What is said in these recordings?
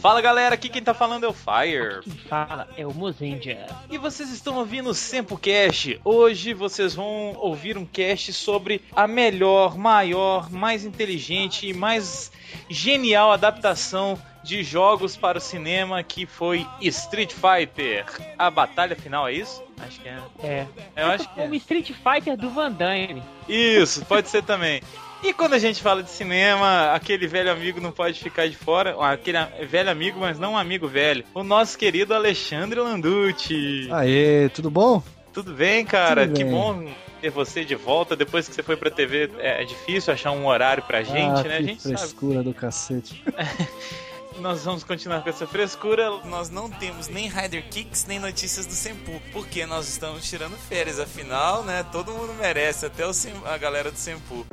Fala galera, aqui quem tá falando é o Fire. Quem fala é o Mozendia. E vocês estão ouvindo o Sempo Cast. Hoje vocês vão ouvir um cast sobre a melhor, maior, mais inteligente e mais genial adaptação de jogos para o cinema que foi Street Fighter. A batalha final, é isso? Acho que é. É. Eu acho que é. Como Street Fighter do Van Damme. Isso, pode ser também. E quando a gente fala de cinema, aquele velho amigo não pode ficar de fora. Aquele velho amigo, mas não um amigo velho. O nosso querido Alexandre Landucci. Aê, tudo bom? Tudo bem, cara? Tudo que bem. bom ter você de volta. Depois que você foi pra TV, é difícil achar um horário pra gente, ah, né? Que a gente frescura sabe. do cacete. nós vamos continuar com essa frescura. Nós não temos nem Rider Kicks, nem notícias do Sempu, porque nós estamos tirando férias. Afinal, né, todo mundo merece, até o Sem, a galera do Sempu.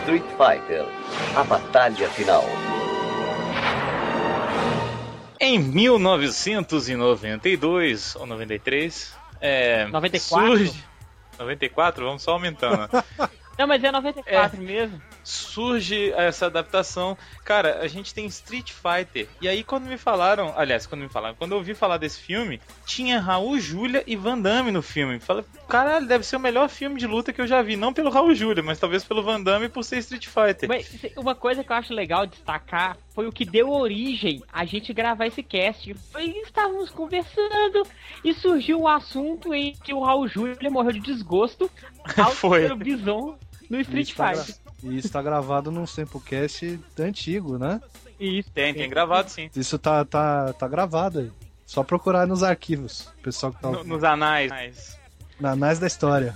Street Fighter, a batalha final. Em 1992 ou 93, é, 94. surge 94, vamos só aumentando. Não, mas é 94 é, mesmo. Surge essa adaptação. Cara, a gente tem Street Fighter. E aí, quando me falaram. Aliás, quando me falaram, quando eu ouvi falar desse filme, tinha Raul Júlia e Van Damme no filme. Falei, caralho, deve ser o melhor filme de luta que eu já vi. Não pelo Raul Júlia, mas talvez pelo Van Damme e por ser Street Fighter. Mas uma coisa que eu acho legal destacar foi o que deu origem a gente gravar esse cast. Foi, estávamos conversando e surgiu o um assunto em que o Raul Júlia morreu de desgosto ao foi. o Bison no Street Fighter. E isso tá gravado num Samplecast antigo, né? Isso, tem, tem gravado sim. Isso tá, tá, tá gravado aí. Só procurar nos arquivos, pessoal que tá no, Nos anais. Na anais da história.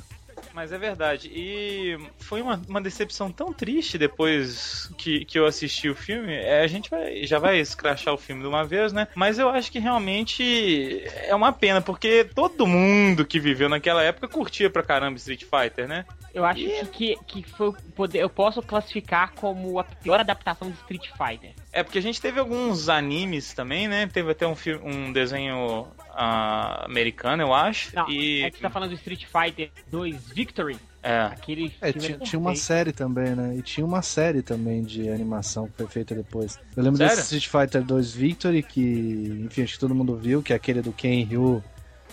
Mas é verdade. E foi uma, uma decepção tão triste depois que, que eu assisti o filme. É, a gente vai, já vai escrachar o filme de uma vez, né? Mas eu acho que realmente é uma pena, porque todo mundo que viveu naquela época curtia pra caramba Street Fighter, né? Eu acho e... que, que foi poder, eu posso classificar como a pior adaptação de Street Fighter. É, porque a gente teve alguns animes também, né? Teve até um, filme, um desenho uh, americano, eu acho. Não, e... é que você tá falando do Street Fighter 2 Victory. É. Aquele é, tinha, tinha, uma série também, né? E tinha uma série também de animação que foi feita depois. Eu lembro Sério? desse Street Fighter 2 Victory, que, enfim, acho que todo mundo viu, que é aquele do Ken Ryu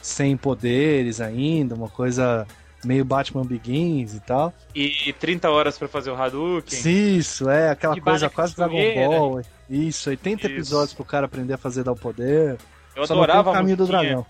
sem poderes ainda, uma coisa meio Batman Begins e tal. E 30 horas para fazer o Hadouken. Isso, é, aquela de coisa quase Dragon Ball. Isso, 80 Isso. episódios pro cara aprender a fazer dar o poder. Eu Só adorava o caminho do dragão.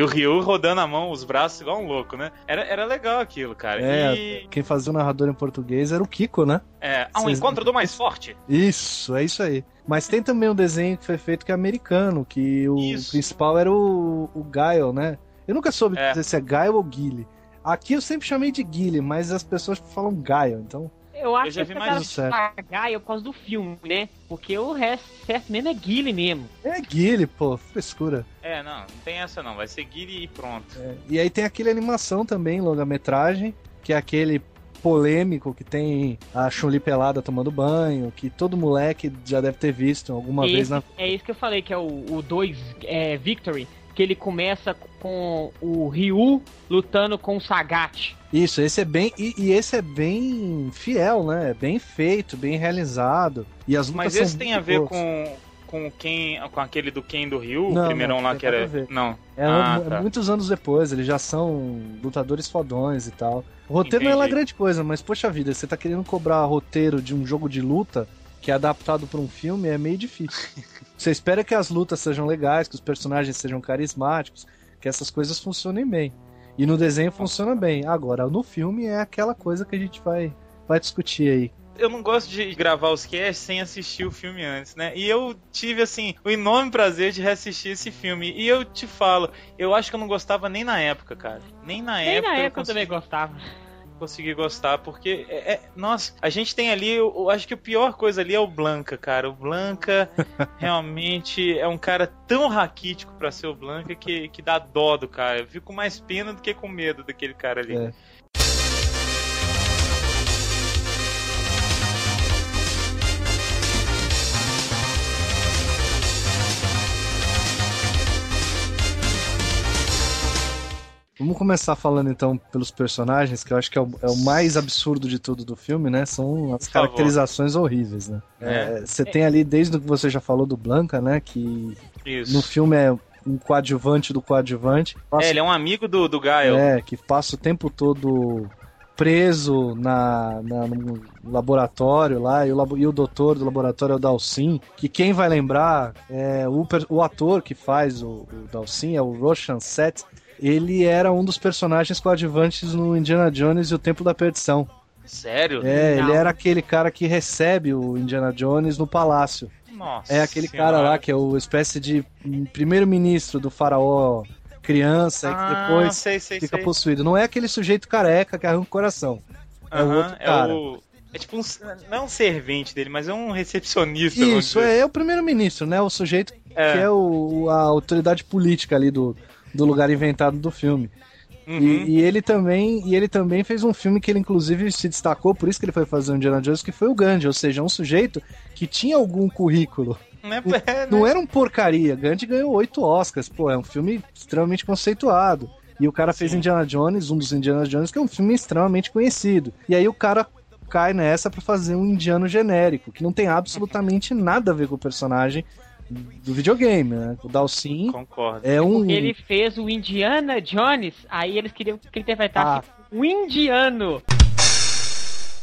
E o Ryu rodando a mão, os braços, igual um louco, né? Era, era legal aquilo, cara. É, e... quem fazia o narrador em português era o Kiko, né? É, Vocês... encontro do mais forte. Isso, é isso aí. Mas tem também um desenho que foi feito que é americano, que o isso. principal era o, o Guile, né? Eu nunca soube é. dizer se é Guile ou Guile. Aqui eu sempre chamei de Guile, mas as pessoas falam Guile, então... Eu acho eu já que vi mais certo. Gaia por causa do filme, né? Porque o resto certo mesmo é Guile mesmo. É Guile, pô, frescura. É, não, não tem essa não, vai ser Guile e pronto. É, e aí tem aquele animação também, longa-metragem, que é aquele polêmico que tem a Chun-Li pelada tomando banho, que todo moleque já deve ter visto alguma esse, vez na. É isso que eu falei, que é o 2 é, Victory, que ele começa com o Ryu lutando com o Sagat. Isso, esse é bem. E, e, esse é bem fiel, né? É bem feito, bem realizado. E as Mas esse tem a ver boas. com, com quem. com aquele do Ken do Ryu, não, o primeirão não, lá que era. Não. É, ah, tá. muitos anos depois, eles já são lutadores fodões e tal. O roteiro Entendi. não é lá grande coisa, mas poxa vida, você tá querendo cobrar roteiro de um jogo de luta que é adaptado para um filme é meio difícil. Você espera que as lutas sejam legais, que os personagens sejam carismáticos, que essas coisas funcionem bem. E no desenho funciona bem. Agora, no filme é aquela coisa que a gente vai, vai discutir aí. Eu não gosto de gravar os casts sem assistir o filme antes, né? E eu tive, assim, o enorme prazer de reassistir esse filme. E eu te falo, eu acho que eu não gostava nem na época, cara. Nem na nem época. Nem na época eu, consegui... eu também gostava. Consegui gostar, porque é, é, nossa, a gente tem ali, eu, eu, acho que a pior coisa ali é o Blanca, cara. O Blanca realmente é um cara tão raquítico para ser o Blanca que, que dá dó do cara. Eu fico com mais pena do que com medo daquele cara ali. É. Vamos começar falando então pelos personagens, que eu acho que é o, é o mais absurdo de tudo do filme, né? São as caracterizações horríveis, né? É. Você é, tem ali, desde o que você já falou do Blanca, né? Que Isso. no filme é um coadjuvante do coadjuvante. Passa... É, ele é um amigo do, do Gael. É, que passa o tempo todo preso na, na, no laboratório lá, e o, e o doutor do laboratório é o Dalsin, que quem vai lembrar é o, o ator que faz o, o Dalsin, é o Roshan Seth, ele era um dos personagens coadjuvantes no Indiana Jones e o Templo da Perdição. Sério? É, Não. ele era aquele cara que recebe o Indiana Jones no palácio. Nossa. É aquele senhora. cara lá que é o espécie de primeiro-ministro do faraó criança ah, que depois sei, sei, fica sei. possuído. Não é aquele sujeito careca que arranca o coração. É o outro cara. É o... É tipo um. Não é um servente dele, mas é um recepcionista. Isso, é, é, o primeiro-ministro, né? O sujeito é. que é o, a autoridade política ali do, do lugar inventado do filme. Uhum. E, e, ele também e ele também fez um filme que ele inclusive se destacou, por isso que ele foi fazer o Indiana Jones, que foi o Gandhi, ou seja, um sujeito que tinha algum currículo. Não, né? não era um porcaria. Gandhi ganhou oito Oscars, pô, é um filme extremamente conceituado. E o cara Sim. fez Indiana Jones, um dos Indiana Jones, que é um filme extremamente conhecido. E aí o cara cai nessa para fazer um indiano genérico, que não tem absolutamente nada a ver com o personagem, do videogame, né? O Dalsin Concordo. é um. Porque ele fez o Indiana Jones, aí eles queriam que ele interpretasse ah. o indiano.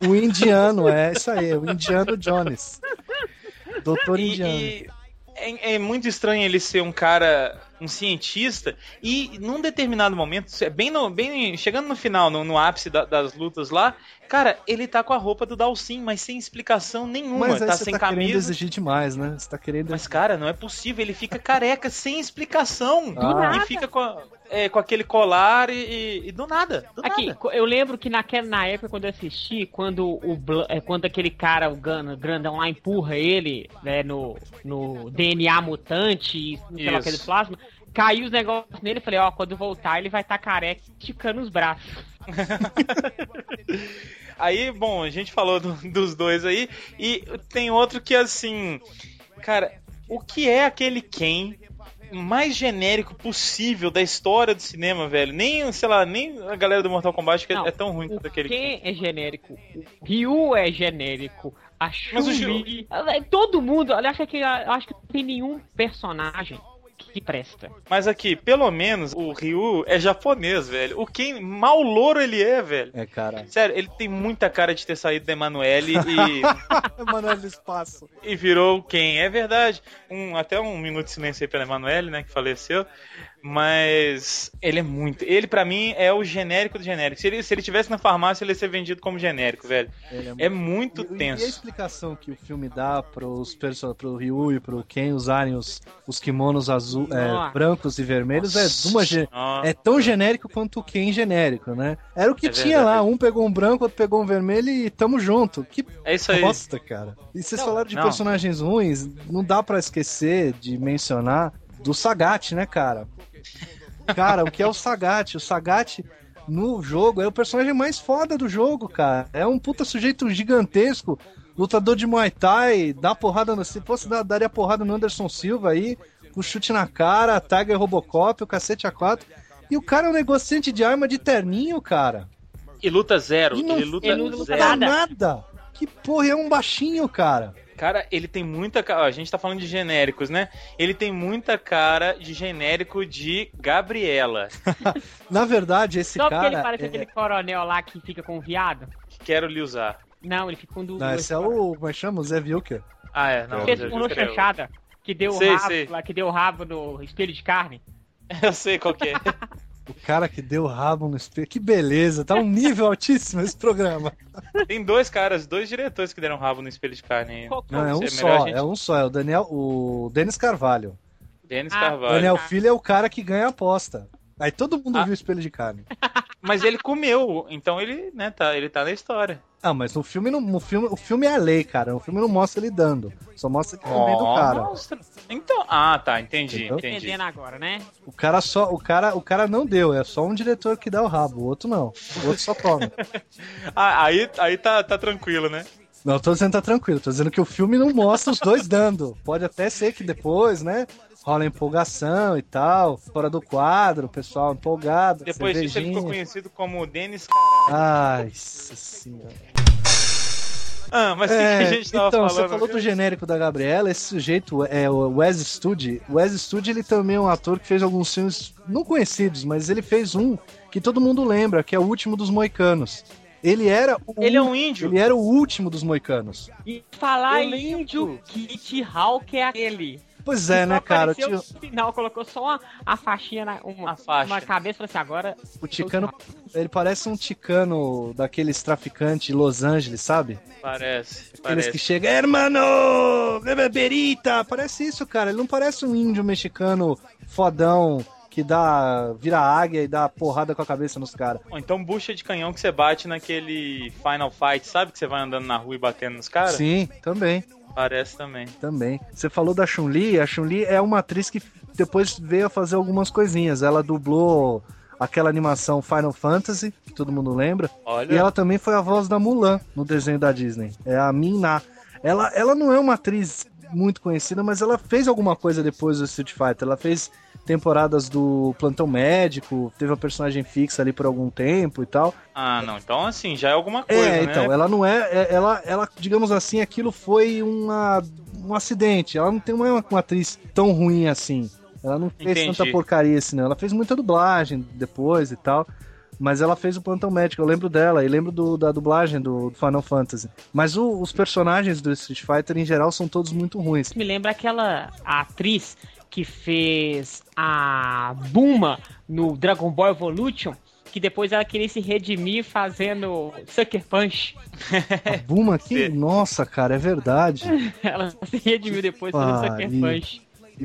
O indiano, é isso aí, o indiano Jones. Doutor e, Indiano. E é, é, muito estranho ele ser um cara, um cientista, e num determinado momento, bem, no, bem chegando no final, no, no ápice da, das lutas lá, Cara, ele tá com a roupa do Dalsin, mas sem explicação nenhuma. Mas tá sem tá camisa. querendo exigir demais, né? Você tá querendo. Mas, cara, não é possível. Ele fica careca sem explicação. Do ah. nada. E fica com, a, é, com aquele colar e, e, e do nada. Do Aqui, nada. eu lembro que naquela, na época quando eu assisti, quando, o, é, quando aquele cara, o grandão lá, empurra ele né, no, no DNA mutante e sei lá, aquele plasma caiu os negócios nele, falei, ó, quando voltar ele vai estar tá careca esticando os braços. aí, bom, a gente falou do, dos dois aí, e tem outro que assim, cara, o que é aquele Ken mais genérico possível da história do cinema, velho. Nem, sei lá, nem a galera do Mortal Kombat que Não, é tão ruim quanto aquele. Ken é genérico. O Ryu é genérico. A Chun-Li. Todo mundo. Aliás, acho que, acho que não tem nenhum personagem que presta. Mas aqui, pelo menos, o Ryu é japonês, velho. O Ken, mal louro ele é, velho. É, cara. Sério, ele tem muita cara de ter saído da Emanuele e. Emanuele do espaço. E virou quem? É verdade. Um, até um minuto de silêncio aí pela Emanuele, né, que faleceu. Mas ele é muito. Ele, para mim, é o genérico do genérico. Se ele, se ele tivesse na farmácia, ele ia ser vendido como genérico, velho. É, é, muito, e, tenso. E a explicação que o filme dá pros person... pro Ryu e pro Ken usarem os, os kimonos azul, é, brancos e vermelhos é Nossa. é, uma, ge... é tão genérico quanto o Ken genérico, né? Era o que é tinha verdade. lá. Um pegou um branco, outro pegou um vermelho e tamo junto. Que é isso aí. bosta, cara. E vocês não, falaram de não. personagens ruins, não dá para esquecer de mencionar do Sagat, né, cara? Cara, o que é o Sagat? O Sagat no jogo é o personagem mais foda do jogo, cara. É um puta sujeito gigantesco, lutador de Muay Thai, dá porrada no. Se fosse dar, daria porrada no Anderson Silva aí, com chute na cara, Tiger Robocop, o cacete A4. E o cara é um negociante de arma de terninho, cara. E luta zero. E não, ele luta, ele luta zero. nada. Que porra, é um baixinho, cara. Cara, ele tem muita. A gente tá falando de genéricos, né? Ele tem muita cara de genérico de Gabriela. Na verdade, esse Só cara. Só porque ele parece é... aquele coronel lá que fica com o viado? Quero lhe usar. Não, ele fica com duas. Não, esse é o. Como é que chama? O Zé Vilker. Ah, é. Não, Esse com chanchada. Que deu sei, rabo sei. lá, que deu rabo no espelho de carne. Eu sei qual que é. O cara que deu rabo no espelho. Que beleza, tá um nível altíssimo esse programa. Tem dois caras, dois diretores que deram rabo no espelho de carne. Não, é um é só, gente... é um só, é o Daniel, o Denis Carvalho. Denis ah, Carvalho. Daniel Filho é o cara que ganha a aposta. Aí todo mundo ah. viu o espelho de carne. Mas ele comeu, então ele, né, tá, ele tá na história. Ah, mas no filme, no, no filme, o filme é a lei, cara. O filme não mostra ele dando. Só mostra ele comendo o cara. Mostra. Então, ah, tá, entendi, Entendeu? entendi. Entendendo agora, né? O cara só, o cara, o cara não deu, é só um diretor que dá o rabo, o outro não. O outro só come. Ah, aí, aí tá, tá tranquilo, né? Não, tô dizendo que tá tranquilo, tô dizendo que o filme não mostra os dois dando. Pode até ser que depois, né? Rola empolgação e tal, fora do quadro, o pessoal empolgado. Depois disso ele ficou conhecido como Denis Caralho. Ai, senhora. Ah, mas o que, que É, a gente tava então, falando? você falou do genérico da Gabriela, esse sujeito é o Wes Studi. O Wes Studi, ele também é um ator que fez alguns filmes não conhecidos, mas ele fez um que todo mundo lembra, que é o último dos Moicanos. Ele era o, Ele é um índio. ele era o último dos Moicanos. E falar índio, Kit Hawk é aquele. Pois é, Só né, cara? Tio- No final, colocou só uma, a faixinha na uma, A faixa. uma cabeça e falou assim: agora. o Ticano, ele parece um Ticano daqueles traficantes de Los Angeles, sabe? Parece, Aqueles parece. que chegam, hermano, beberita. Parece isso, cara. Ele não parece um índio mexicano fodão que dá, vira águia e dá porrada com a cabeça nos caras. Então bucha de canhão que você bate naquele Final Fight, sabe? Que você vai andando na rua e batendo nos caras? Sim, também, Parece também. também. Você falou da Chun-Li, a Chun-Li é uma atriz que depois veio a fazer algumas coisinhas. Ela dublou aquela animação Final Fantasy, que todo mundo lembra. Olha, E ela também foi a voz da Mulan no desenho da Disney. É a Min-Na. Ela, ela não é uma atriz muito conhecida, mas ela fez alguma coisa depois do Street Fighter. Ela fez temporadas do Plantão Médico, teve uma personagem fixa ali por algum tempo e tal. ah, não. Então, assim, já é alguma coisa, é, né? então, ela não é, é- ela, ela, digamos assim, aquilo foi uma, um acidente. Ela não tem uma, uma atriz tão ruim assim. Ela não fez Entendi. tanta porcaria assim, não. Ela fez muita dublagem depois e tal. Mas ela fez o Plantão Médico, eu lembro dela, e lembro do- da dublagem do, do Final Fantasy. Mas o- os personagens do Street Fighter, em geral, são todos muito ruins. Me lembra aquela atriz que fez a Buma no Dragon Ball Evolution. Que depois ela queria se redimir fazendo Sucker Punch. A Buma aqui, nossa, cara, é verdade. Ela se redimiu depois fazendo Sucker. Punch.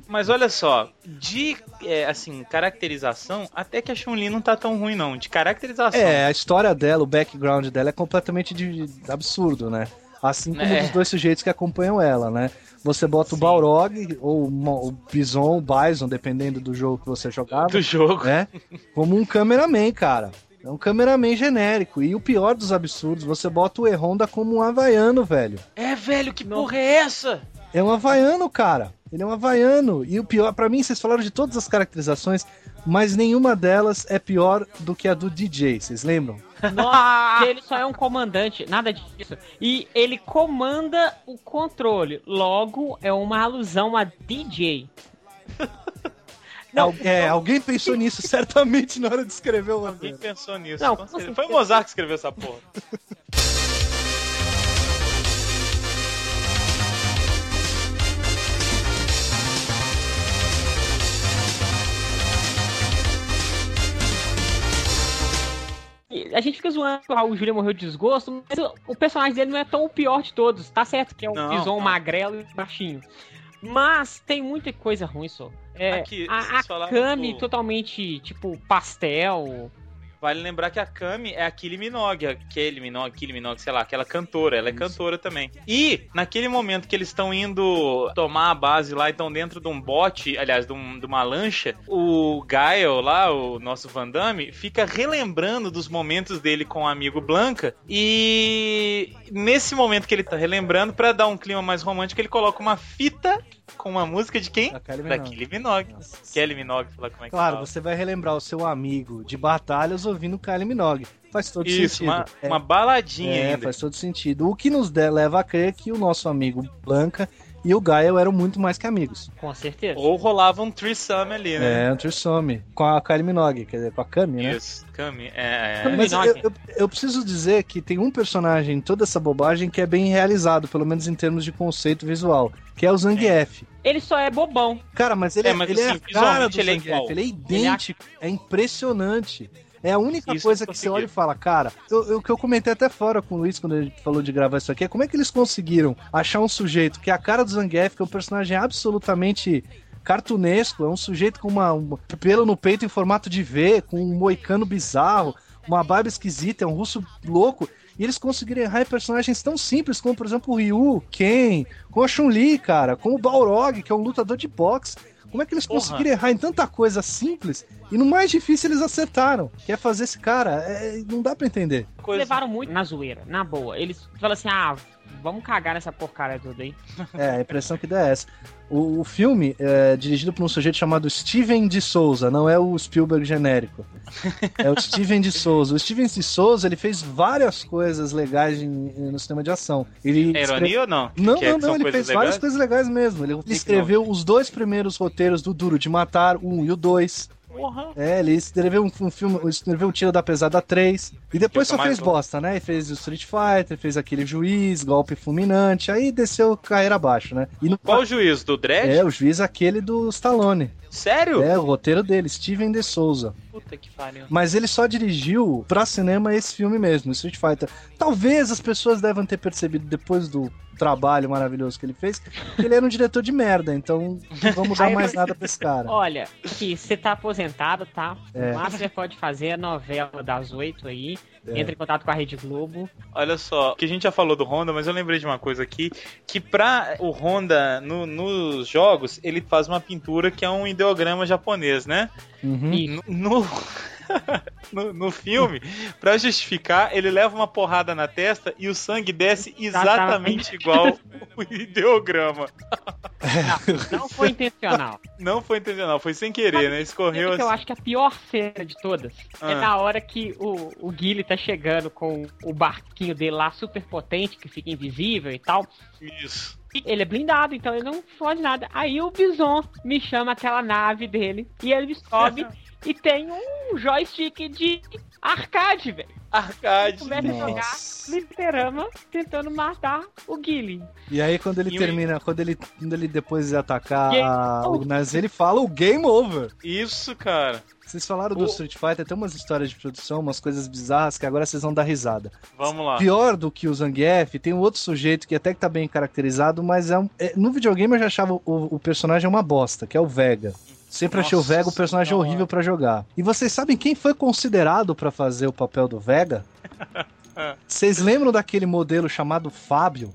Mas olha só, de, é, assim, caracterização, até que a Chun-Li não tá tão ruim, não. De caracterização. É, a história dela, o background dela é completamente de, de absurdo, né? Assim como É. dos dois sujeitos que acompanham ela, né? Você bota o Sim. Balrog, ou o o Bison, o Bison, dependendo do jogo que você jogava, Do jogo. né? Como um cameraman, cara. É um cameraman genérico. E o pior dos absurdos, você bota o E-Honda como um havaiano, velho. É, velho, que porra é essa? É um havaiano, cara. Ele é um havaiano. E o pior, pra mim, vocês falaram de todas as caracterizações, mas nenhuma delas é pior do que a do DJ, vocês lembram? Nossa, ele só é um comandante, nada disso. E ele comanda o controle. Logo, é uma alusão a DJ. Não, é, alguém pensou nisso certamente na hora de escrever o Quem roteiro. pensou nisso? Não. Foi o Mozart que escreveu essa porra. A gente fica zoando que o Raul Júlia morreu de desgosto, mas o, o personagem dele não é tão o pior de todos. Tá certo que é um Não, bison não. magrelo e baixinho. Mas tem muita coisa ruim só. É, Aqui, a, a Kami do- totalmente, tipo, pastel. Vale lembrar que a Kami é a Kylie Minogue, a Kylie Minogue, Kylie Minogue, sei lá, aquela cantora, ela é cantora também. E, naquele momento que eles estão indo tomar a base lá, e estão dentro de um bote, aliás, de, um- de uma lancha, o Gael lá, o nosso Van Damme, fica relembrando dos momentos dele com o amigo Blanca, e nesse momento que ele tá relembrando, pra dar um clima mais romântico, ele coloca uma fita com uma música de quem? Da Kylie Da Minogue. Kylie Minogue. Kylie lá como é que Claro, fala. você vai relembrar o seu amigo de batalhas ouvindo Kylie Minogue. Faz todo Isso, sentido. uma, É, uma baladinha é, ainda. faz todo sentido. O que nos leva a crer que o nosso amigo Blanca e o Gael eram muito mais que amigos. Com certeza. Ou rolava um threesome ali, né? É, um trissome. Com a Kylie Minogue, quer dizer, com a Kami, né? Isso, Kami. É, é. Kami. Mas eu, Minogue. eu, eu preciso dizer que tem um personagem em toda essa bobagem que é bem realizado, pelo menos em termos de conceito visual, que é o Zangief. Ele só é bobão. Cara, mas ele É, é, mas ele é assim, a cara do ele é Zangief, igual. ele é idêntico, é impressionante. É a única Isso coisa que você olha e fala, cara, o que eu comentei até fora com o Luiz quando gente falou de gravar isso aqui, é como é que eles conseguiram achar um sujeito que é a cara do Zangief, que é um personagem absolutamente cartunesco, é um sujeito com uma, um pelo no peito em formato de V, com um moicano bizarro, uma barba esquisita, é um russo louco. E eles conseguiram errar em personagens tão simples como, por exemplo, o Ryu, Ken, com a Chun-Li, cara, com o Balrog, que é um lutador de boxe. Como é que eles Porra. conseguiram errar em tanta coisa simples e no mais difícil eles acertaram? Que é fazer esse cara. é- não dá pra entender. Coisa... Levaram muito na zoeira, na boa. Eles falam assim, ah, vamos cagar nessa porcaria toda aí. É, a impressão que dá é essa. O, o filme é dirigido por um sujeito chamado Steven de Souza, não é o Spielberg genérico. É o Steven de Souza. O Steven de Souza ele fez várias coisas legais em- no cinema de ação. Ele É ironia ou não? Não, Que é- não, que não, ele fez várias legais? coisas legais mesmo. Ele escreveu os dois primeiros roteiros do Duro de Matar, o 1 e o 2. Porra. É, ele escreveu um, um filme, escreveu o Tiro da Pesada 3. E depois só fez bosta, né? E fez o Street Fighter, fez aquele juiz, golpe fulminante, aí desceu carreira abaixo, né? E no Qual o juiz? Do Dredd? É, o juiz aquele do Stallone. Sério? É, o roteiro dele, Steven de Souza. Puta que pariu. Mas ele só dirigiu pra cinema esse filme mesmo, Street Fighter. Talvez as pessoas devem ter percebido depois do trabalho maravilhoso que ele fez, que ele era um diretor de merda, então não vamos dar mais nada pra esse cara. Olha, que você tá aposentado, tá? É. O máximo que você pode fazer é a novela das oito aí. É. Entra em contato com a Rede Globo. Olha só, que a gente já falou do Honda, mas eu lembrei de uma coisa aqui, que pra o Honda, no- nos jogos, ele faz uma pintura que é um ideograma japonês, né? Uhum. E No, no, no- no filme, pra justificar, ele leva uma porrada na testa e o sangue desce exatamente igual o ideograma. Não, não foi intencional. Não foi intencional, foi sem querer, né? Escorreu Sabe que eu assim. acho que a pior cena de todas é Ah. na hora que o, o Guile tá chegando com o barquinho dele lá super potente, que fica invisível e tal. Isso. Ele é blindado, então ele não fode nada. Aí o Bison me chama aquela nave dele e ele sobe e tem um joystick de arcade, velho. Arcade. Começa a jogar Nossa. fliperama tentando matar o Guile. E aí quando ele E o- termina, quando ele, quando ele depois de atacar Game a, o. Nazi, ele fala o game over. Isso, cara. Vocês falaram do O- Street Fighter, tem umas histórias de produção, umas coisas bizarras que agora vocês vão dar risada. Vamos lá. Pior do que o Zangief, tem um outro sujeito que até que tá bem caracterizado, mas é um. é- no videogame eu já achava o, o personagem uma bosta, que é o Vega. Sempre achei o Nossa Vega um personagem horrível pra jogar. E vocês sabem quem foi considerado pra fazer o papel do Vega? Vocês lembram daquele modelo chamado Fábio?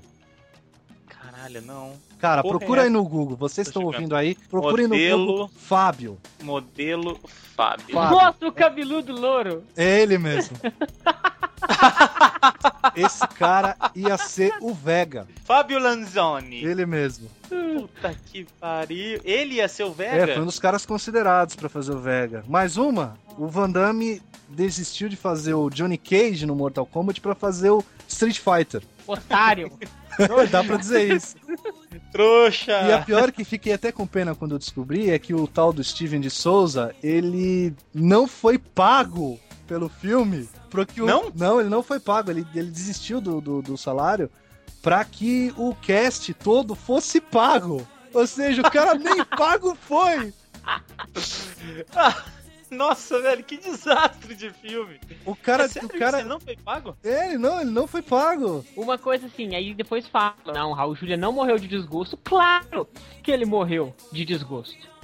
Caralho, não. Cara, Porra, procura é aí no Google. Vocês estão ouvindo aí? Procurem no Modelo- Google Fábio. Modelo Fábio. Fábio. Nossa, o cabeludo louro! É ele mesmo. Esse cara ia ser o Vega. Fábio Lanzoni. Ele mesmo. Puta que pariu. Ele ia ser o É, Vega? foi um dos caras considerados pra fazer o Vega. Mais uma, o Van Damme desistiu de fazer o Johnny Cage no Mortal Kombat pra fazer o Street Fighter. Otário! Dá pra dizer isso. Trouxa. E a pior que fiquei até com pena quando eu descobri é que o tal do Steven de Souza, ele não foi pago pelo filme. Porque o... Não? Não, ele não foi pago. Ele, ele desistiu do, do, do salário pra que o cast todo fosse pago. Ou seja, o cara nem pago foi. Nossa, velho, que desastre de filme. O cara, É sério o cara, você não foi pago? ele não, ele não foi pago. Uma coisa assim, aí depois fala, não, Raul Júlia não morreu de desgosto. Claro que ele morreu de desgosto.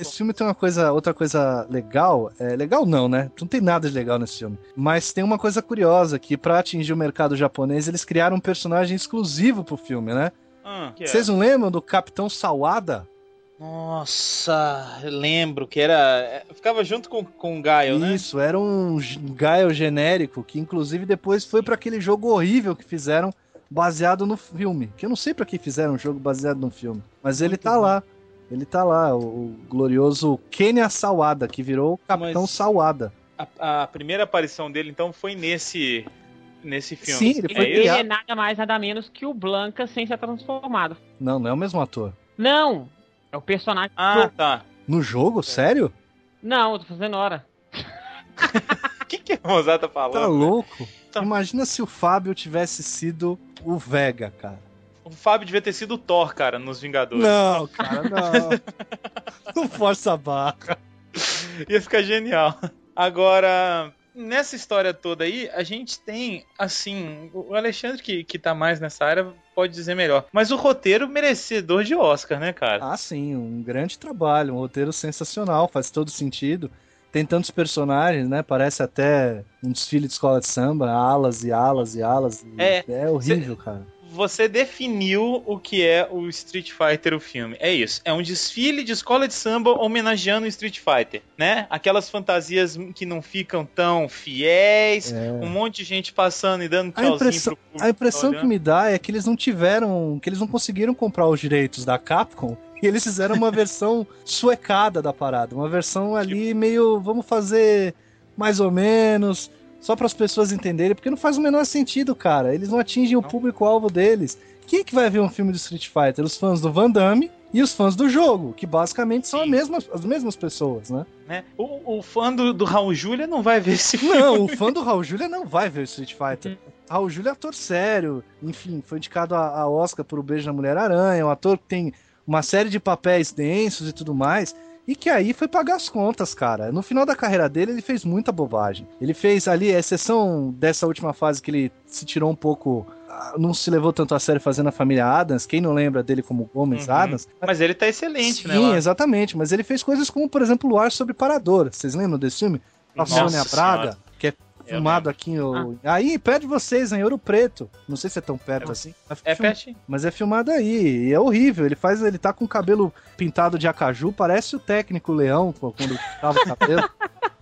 Esse filme tem uma coisa, outra coisa legal. É, legal não, né? Não tem nada de legal nesse filme. Mas tem uma coisa curiosa que pra atingir o mercado japonês eles criaram um personagem exclusivo pro filme, né? Ah, é? Vocês não lembram do Capitão Sawada? Nossa, eu lembro que era. é, Ficava junto com, com o Gaio, né? Isso, era um Gaio genérico que inclusive depois foi pra aquele jogo horrível que fizeram baseado no filme. Que eu não sei pra que fizeram um jogo baseado no filme, mas ele Muito tá bom. lá. Ele tá lá, o, o glorioso Kenya Sawada, que virou o Capitão Mas- Sawada. A, a primeira aparição dele, então, foi nesse. Nesse filme. Sim, ele É foi Ele, criado- é nada mais, nada menos que o Blanca sem ser transformado. Não, não é o mesmo ator. Não! É o personagem. Ah, do- tá. No jogo? Sério? Não, eu tô fazendo hora. O que, que a Mozart tá falando? Tá louco? Tá. Imagina se o Fábio tivesse sido o Vega, cara. O Fábio devia ter sido o Thor, cara, nos Vingadores. Não, cara, não. não força a barra. Ia ficar genial. Agora, nessa história toda aí, a gente tem, assim, o Alexandre que, que tá mais nessa área pode dizer melhor. Mas o roteiro merecedor de Oscar, né, cara? Ah, sim, um grande trabalho, um roteiro sensacional, faz todo sentido. Tem tantos personagens, né? Parece até um desfile de escola de samba, alas e alas e alas. É, é horrível, cê... cara você definiu o que é o Street Fighter, o filme. É isso. É um desfile de escola de samba homenageando o Street Fighter, né? Aquelas fantasias que não ficam tão fiéis, é. um monte de gente passando e dando a impressão, público. A impressão que me dá é que eles não tiveram, que eles não conseguiram comprar os direitos da Capcom e eles fizeram uma versão suecada da parada, uma versão ali meio, vamos fazer mais ou menos só para as pessoas entenderem, porque não faz o menor sentido, cara. Eles não atingem o público-alvo deles. Quem é que vai ver um filme do Street Fighter? Os fãs do Van Damme e os fãs do jogo, que basicamente são mesma, as mesmas pessoas, né? né? O, o fã do, do Raul Júlia não vai ver esse filme. Não, o fã do Raul Júlia não vai ver o Street Fighter. Raul Júlia é ator sério, enfim, foi indicado a, a Oscar por O Beijo da Mulher-Aranha, um ator que tem uma série de papéis densos e tudo mais e que aí foi pagar as contas, cara. No final da carreira dele, ele fez muita bobagem. Ele fez ali, a exceção dessa última fase que ele se tirou um pouco ah, não se levou tanto a sério fazendo a família Adams. Quem não lembra dele como Gomes uhum. Adams? Mas ele tá excelente, Sim, né? Sim, exatamente. Mas ele fez coisas como, por exemplo, Luar sobre Parador. Vocês lembram desse filme? A Sônia Braga, que é filmado aqui. O... Ah. Aí, perto de vocês, em Ouro Preto. Não sei se é tão perto é, assim. É film... pertinho. Mas é filmado aí. E é horrível. Ele faz. Ele tá com o cabelo pintado de acaju. Parece o técnico Leão quando tava o cabelo.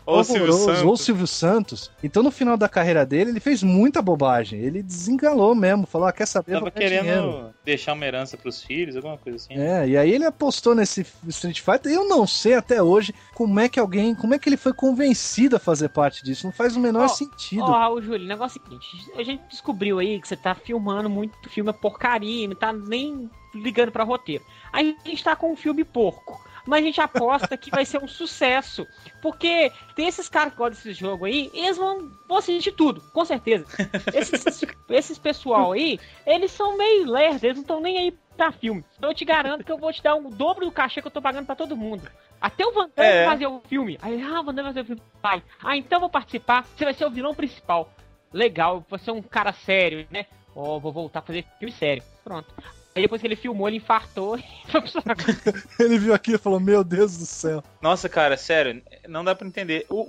Ou Silvio Santos. Ou Silvio Santos. Então, no final da carreira dele, ele fez muita bobagem. Ele desengalou mesmo. Falou, ah, quer saber? Tava querendo dinheiro. deixar uma herança pros filhos, alguma coisa assim. Né? É, e aí ele apostou nesse Street Fighter. Eu não sei até hoje como é que alguém, como é que ele foi convencido a fazer parte disso. Não faz o menor oh, sentido. Ó, oh, Raul Júlio, o negócio é o seguinte. A gente descobriu aí que você tá filmando muito filme porcaria, não tá nem ligando pra roteiro. Aí a gente tá com um filme porco mas a gente aposta que vai ser um sucesso. Porque tem esses caras que gostam desse jogo aí, eles vão, vão assistir tudo, com certeza. Esses, esses pessoal aí, eles são meio lerdos, eles não estão nem aí pra filme. Eu te garanto que eu vou te dar o dobro do cachê que eu tô pagando pra todo mundo. Até o Van Damme é. fazer o filme. Aí, ah, o Van Damme vai fazer o filme. Pai, ah, então eu vou participar. Você vai ser o vilão principal. Legal, você é um cara sério, né? Ó, oh, vou voltar a fazer filme sério. Pronto. Aí depois que ele filmou, ele infartou e foi pro saco. ele viu aquilo e falou: Meu Deus do céu. Nossa, cara, sério, não dá pra entender. O,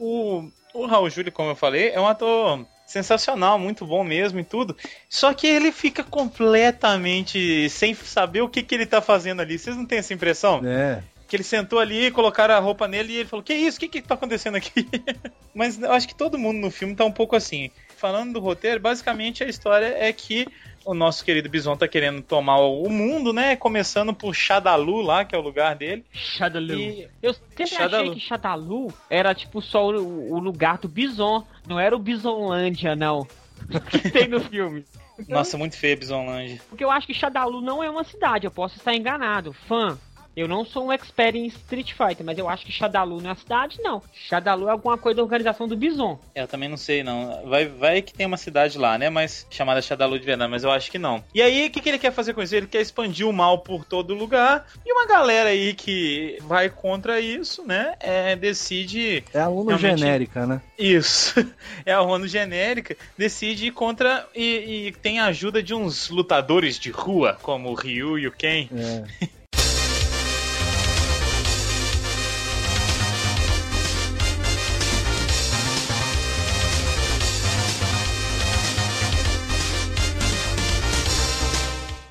o, o Raul Júlio, como eu falei, é um ator sensacional, muito bom mesmo e tudo. Só que ele fica completamente sem saber o que, que ele tá fazendo ali. Vocês não têm essa impressão? É. Que ele sentou ali, colocaram a roupa nele e ele falou: Que isso? O que, que tá acontecendo aqui? Mas eu acho que todo mundo no filme tá um pouco assim. Falando do roteiro, basicamente a história é que o nosso querido Bison tá querendo tomar o mundo, né? Começando por Shadalu lá, que é o lugar dele. Shadalu. E... Eu sempre Shadalu. achei que Shadalu era tipo só o, o lugar do Bison, não era o Bisonlândia, não. que tem no filme. Então, Nossa, muito feio Bisonlândia. Porque eu acho que Shadalu não é uma cidade, eu posso estar enganado. Fã, eu não sou um expert em Street Fighter, mas eu acho que Shadalu não é a cidade, não. Shadalu é alguma coisa da organização do Bison. Eu também não sei, não. Vai, vai que tem uma cidade lá, né? Mas chamada Shadalu de verdade, mas eu acho que não. E aí, o que, que ele quer fazer com isso? Ele quer expandir o mal por todo lugar. E uma galera aí que vai contra isso, né? É, decide. É a ONU realmente... genérica, né? Isso. É a ONU genérica. Decide ir contra e, e tem a ajuda de uns lutadores de rua, como o Ryu e o Ken. É.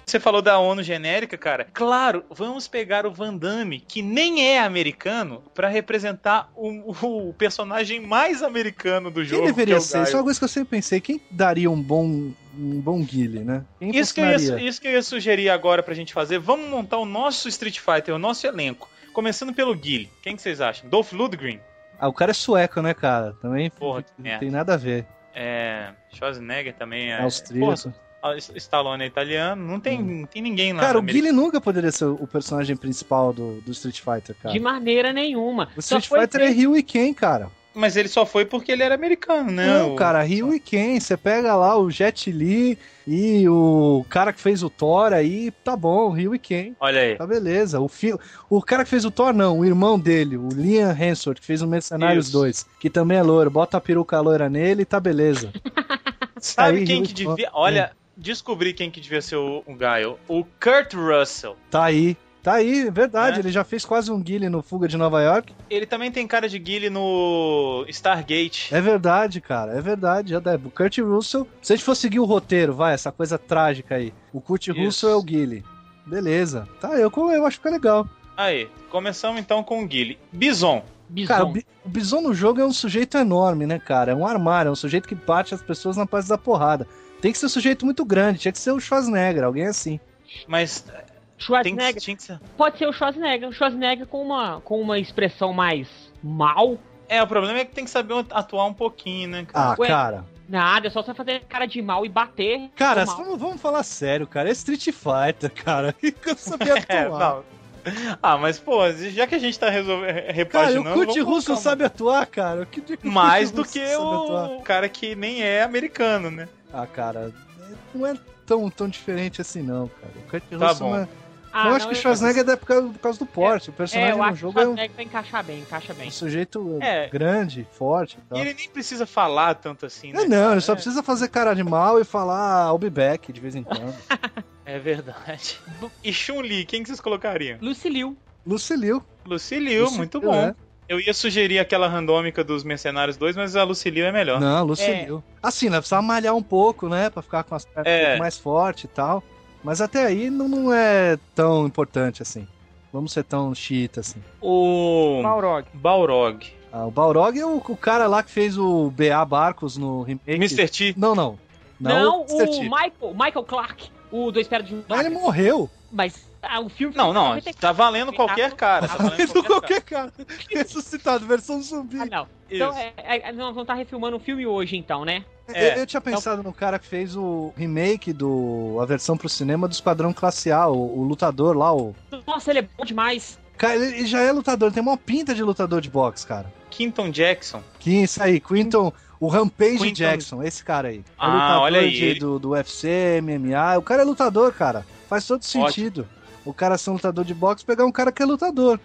Você falou da ONU genérica, cara. Claro, vamos pegar o Van Damme, que nem é americano, para representar o, o, personagem mais americano do jogo. Quem deveria que é ser? Isso é uma coisa que eu sempre pensei. Quem daria um bom um bom guile, né? Quem isso que, ia, isso que eu ia sugerir agora pra gente fazer. Vamos montar o nosso Street Fighter, o nosso elenco. Começando pelo guile. Quem que vocês acham? Dolph Lundgren? Ah, o cara é sueco, né, cara? Também Porra, não é. tem nada a ver. É. Schwarzenegger também é. Austríaco. Porra, Stallone é italiano, não tem, hum. não tem ninguém lá. Cara, o Guile nunca poderia ser o personagem principal do, do Street Fighter, cara. De maneira nenhuma. O Street Fighter é Ryu e Ken, cara. Mas ele só foi porque ele era americano, né? Não, O- cara, Ryu e Ken, você pega lá o Jet Li e o cara que fez o Thor aí, tá bom, Ryu e Ken. Olha aí. Tá beleza. O, fi... o cara que fez o Thor, não, o irmão dele, o Liam Hemsworth, que fez o Mercenários Isso. 2, que também é loiro, bota a peruca loira nele e tá beleza. Sabe Aí, quem Rio que e devia. Olha, descobri quem que devia ser o, o Gaio. O Kurt Russell. Tá aí. Tá aí, é verdade. É. Ele já fez quase um Guile no Fuga de Nova York. Ele também tem cara de Guile no Stargate. É verdade, cara. É verdade. Já deve. O Kurt Russell. Se a gente for seguir o roteiro, vai, essa coisa trágica aí. O Kurt Isso. Russell é o Guile. Beleza. Tá, eu, eu acho que fica legal. Aí, começamos então com o Guile. Bison. Bison. Cara, o, Bi- o Bison no jogo é um sujeito enorme, né, cara? É um armário, é um sujeito que bate as pessoas na base da porrada. Tem que ser um sujeito muito grande, tinha que ser o Schwarzenegger, alguém assim. Mas tem que, Schwarzenegger. tinha que ser. Pode ser o Schwarzenegger. O Schwarzenegger com uma, com uma expressão mais mal. É, o problema é que tem que saber atuar um pouquinho, né, cara? Ah, Ué, cara. Nada, é só você fazer cara de mal e bater. Cara, vamos, vamos falar sério, cara. É Street Fighter, cara. Que eu sabia É, atuar. não. Ah, mas, pô, já que a gente tá resolvendo, cara, repaginando... o Kurt Russo sabe atuar, cara. Que que Mais do que sabe atuar? o cara que nem é americano, né? Ah, cara, não é tão, tão diferente assim, não, cara. O Kurt Tá Russell bom. não é... Ah, eu acho que o Schwarzenegger Schwarzenegger é por causa, por causa do porte. O É, personagem eu no acho que o jogo é um, Schwarzenegger vai encaixar bem, encaixa bem. um sujeito É. grande, forte e tal. E ele nem precisa falar tanto assim, né? É, não, cara? ele só precisa fazer cara de mal e falar I'll be back de vez em quando. É verdade. E Chun-Li, quem que vocês colocariam? Lucilio. Lucilio, Lucilio, muito bom. É. Eu ia sugerir aquela randômica dos Mercenários 2, mas a Lucilio é melhor. Não, Lucilio. Assim, né? Precisava malhar um pouco, né? Pra ficar com as pernas É. um pouco mais forte e tal. Mas até aí não, não é tão importante assim. Vamos ser tão chiita assim. O Balrog. Balrog. Ah, o Balrog é o, o cara lá que fez o BA Barcos no remake. Mr. T. Não, não. Não, Mr. o T. Michael, Michael Clark, o do Espera de Mas ele morreu. Mas ah, o filme Não, não, 94. tá valendo qualquer cara. Tá valendo qualquer cara. Ressuscitado, versão zumbi. Ah, não. Então, Isso. é, é, nós vamos estar refilmando o filme hoje, então, né? É. Eu, eu tinha pensado no cara que fez o remake do. a versão pro cinema do Esquadrão Classe A, o, o lutador lá, o. Nossa, ele é bom demais. Cara, ele já é lutador, tem uma pinta de lutador de boxe, cara. Quinton Jackson. Que isso aí, Quinton, o Rampage Quinton- Jackson, esse cara aí. É Ah, lutador olha aí, de- do, do UFC, MMA. O cara é lutador, cara. Faz todo sentido. O cara ser um lutador de boxe pegar um cara que é lutador.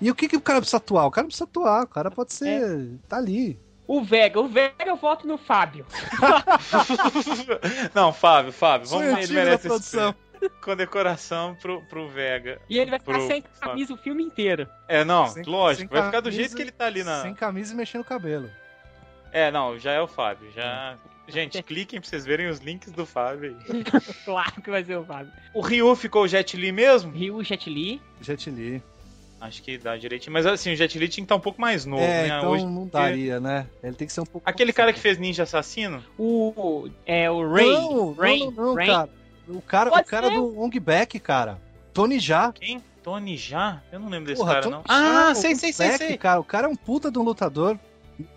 E o que, que o cara precisa atuar? O cara precisa atuar, o cara pode ser. tá ali. O Vega, o Vega eu voto no Fábio. Não, Fábio, Fábio, vamos eu ele merece esse produção. Condecoração pro, pro Vega. E ele vai ficar Pro sem camisa o filme inteiro. É, não, Sem- lógico, sem vai ficar do camisa- jeito que ele tá ali na. Sem camisa e mexendo o cabelo. É, não, já é o Fábio. Já. Gente, cliquem pra vocês verem os links do Fábio aí. Claro que vai ser o Fábio. O Ryu ficou o Jet Li mesmo? Ryu Jet Li. Jet Li. Acho que dá direitinho. Mas assim, o Jet Li tinha que estar um pouco mais novo, é, né? então Hoje- não daria, né? Ele tem que ser um pouco. Aquele cara que fez Ninja Assassino? O. É o Ray. Não, Ray. não, não, não, Ray. cara. O cara, o cara ser. do Ong Back, cara. Tony Já. Quem? Tony Já? Eu não lembro desse Porra, cara, Tony não. Ah, o sei, sei, sei, sei. Cara, o cara é um puta de um lutador.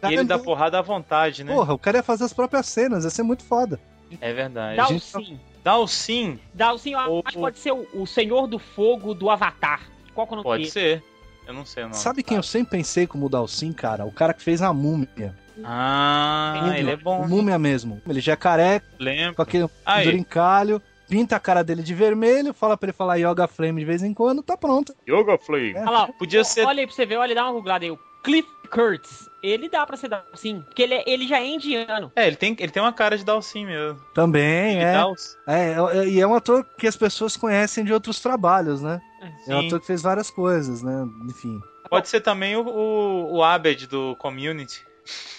E ele é dá porrada à vontade, né? Porra, o cara ia fazer as próprias cenas, ia ser muito foda. É verdade. Dá o sim. Dá o sim, Dá o sim, eu acho que pode ser o, o Senhor do Fogo do Avatar. Qual que é o nome pode ser. Eu não sei o nome. Sabe quem eu sempre pensei como o sim, cara? O cara que fez a múmia. Ah, ele é O bom. múmia mesmo. Ele já é careca, Lembro. com aquele Aí, durincalho, pinta a cara dele de vermelho, fala pra ele falar yoga flame de vez em quando, tá pronto. Yoga Flame. É. Olha lá, Podia ser- Olha aí pra você ver, olha, dá uma googlada aí. O Cliff Kurtz. Ele dá pra ser dar sim, porque ele, é- ele já é indiano. É, ele tem, ele tem uma cara de Dalsim mesmo. Também, é. o- É, é, e é um ator que as pessoas conhecem de outros trabalhos, né? É um Sim. ator que fez várias coisas, né? Enfim. Pode ser também o, o, o Abed do Community.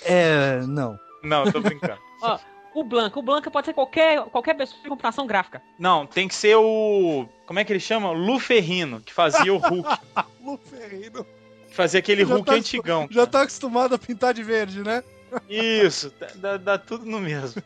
É, não. Não, tô brincando. O Blanca, o Blanca pode ser qualquer, qualquer pessoa de computação gráfica. Não, tem que ser o. Como é que ele chama? Lu Ferrino, que fazia o Hulk. Lu Ferreiro. Que fazia aquele Já Hulk tá- antigão. Já cara. tá acostumado a pintar de verde, né? Isso, dá- dá, tudo no mesmo.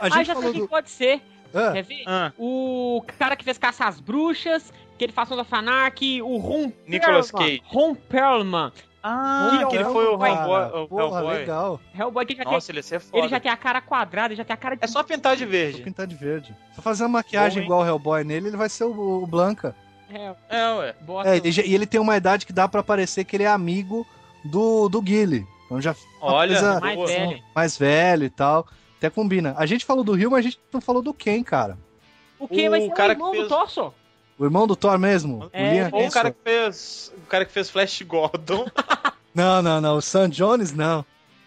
A Ah, gente já sei quem do... pode ser. Ah, Quer ver? Ah, O cara que fez Caça às Bruxas, que ele faz da Fanark, o Ron Nicolas Perlman. Cage. Ron Perlman. ah que ele foi o Hellboy. Porra, Hellboy. legal. Hellboy que já Nossa, tem, ele ia ser foda. ele já tem a cara quadrada, ele já tem a cara de... É só pintar de verde. pintar de verde. Se eu fazer uma maquiagem Bom, igual o Hellboy nele, ele vai ser o, o Blanca. É, É, ué. bota... É, e ele tem uma idade que dá pra parecer que ele é amigo do, do Guile. Então já Olha, coisa- Mais boa. velho. mais velho e tal. Até combina. A gente falou do Rio, mas a gente não falou do Ken, cara. O que O vai ser o que irmão fez- do Torso? O irmão do Thor mesmo? É, o Ou o cara que fez. O cara que fez Flash Gordon. Não, não, não. O Sam Jones, não.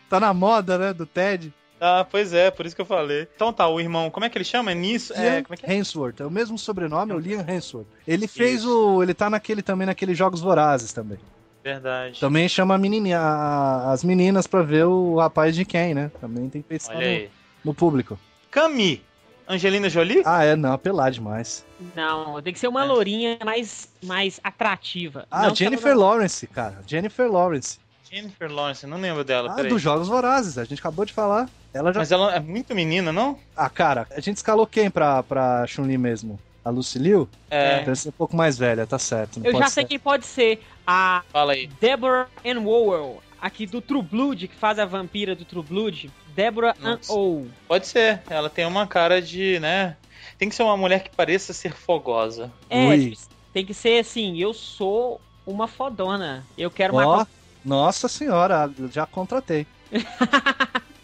Tá na moda, né? Do Ted. Ah, pois é, por isso que eu falei. Então tá, o irmão, como é que ele chama? É nisso? É, como é que é? Hemsworth. É o mesmo sobrenome, é o Liam Hemsworth. Ele fez o... Ele tá naquele também, naqueles Jogos Vorazes também. Verdade. Também chama a menininha, a- as meninas pra ver o rapaz de quem, né? Também tem que pensar no, no público. Cami. Angelina Jolie? Ah, é, não, apelar demais. Não, tem que ser uma É. lourinha mais, mais atrativa. Ah, Não Jennifer ela- Lawrence, cara. Jennifer Lawrence. Jennifer Lawrence, não lembro dela, Ah, dos Jogos Vorazes, a gente acabou de falar. Ela já. Mas ela é muito menina, não? Ah, cara, a gente escalou quem pra, pra Chun-Li mesmo? A Lucy Liu? É, Deve ser um pouco mais velha, tá certo. não Eu pode já sei ser. quem pode ser. A fala aí. Deborah Ann Wowell, aqui do True Blood, que faz a vampira do True Blood. Deborah Ann. Wowell. Pode ser. Ela tem uma cara de, né? Tem que ser uma mulher que pareça ser fogosa. É, Ui. tem que ser assim, eu sou uma fodona. Eu quero Ó, matar. nossa senhora, já contratei.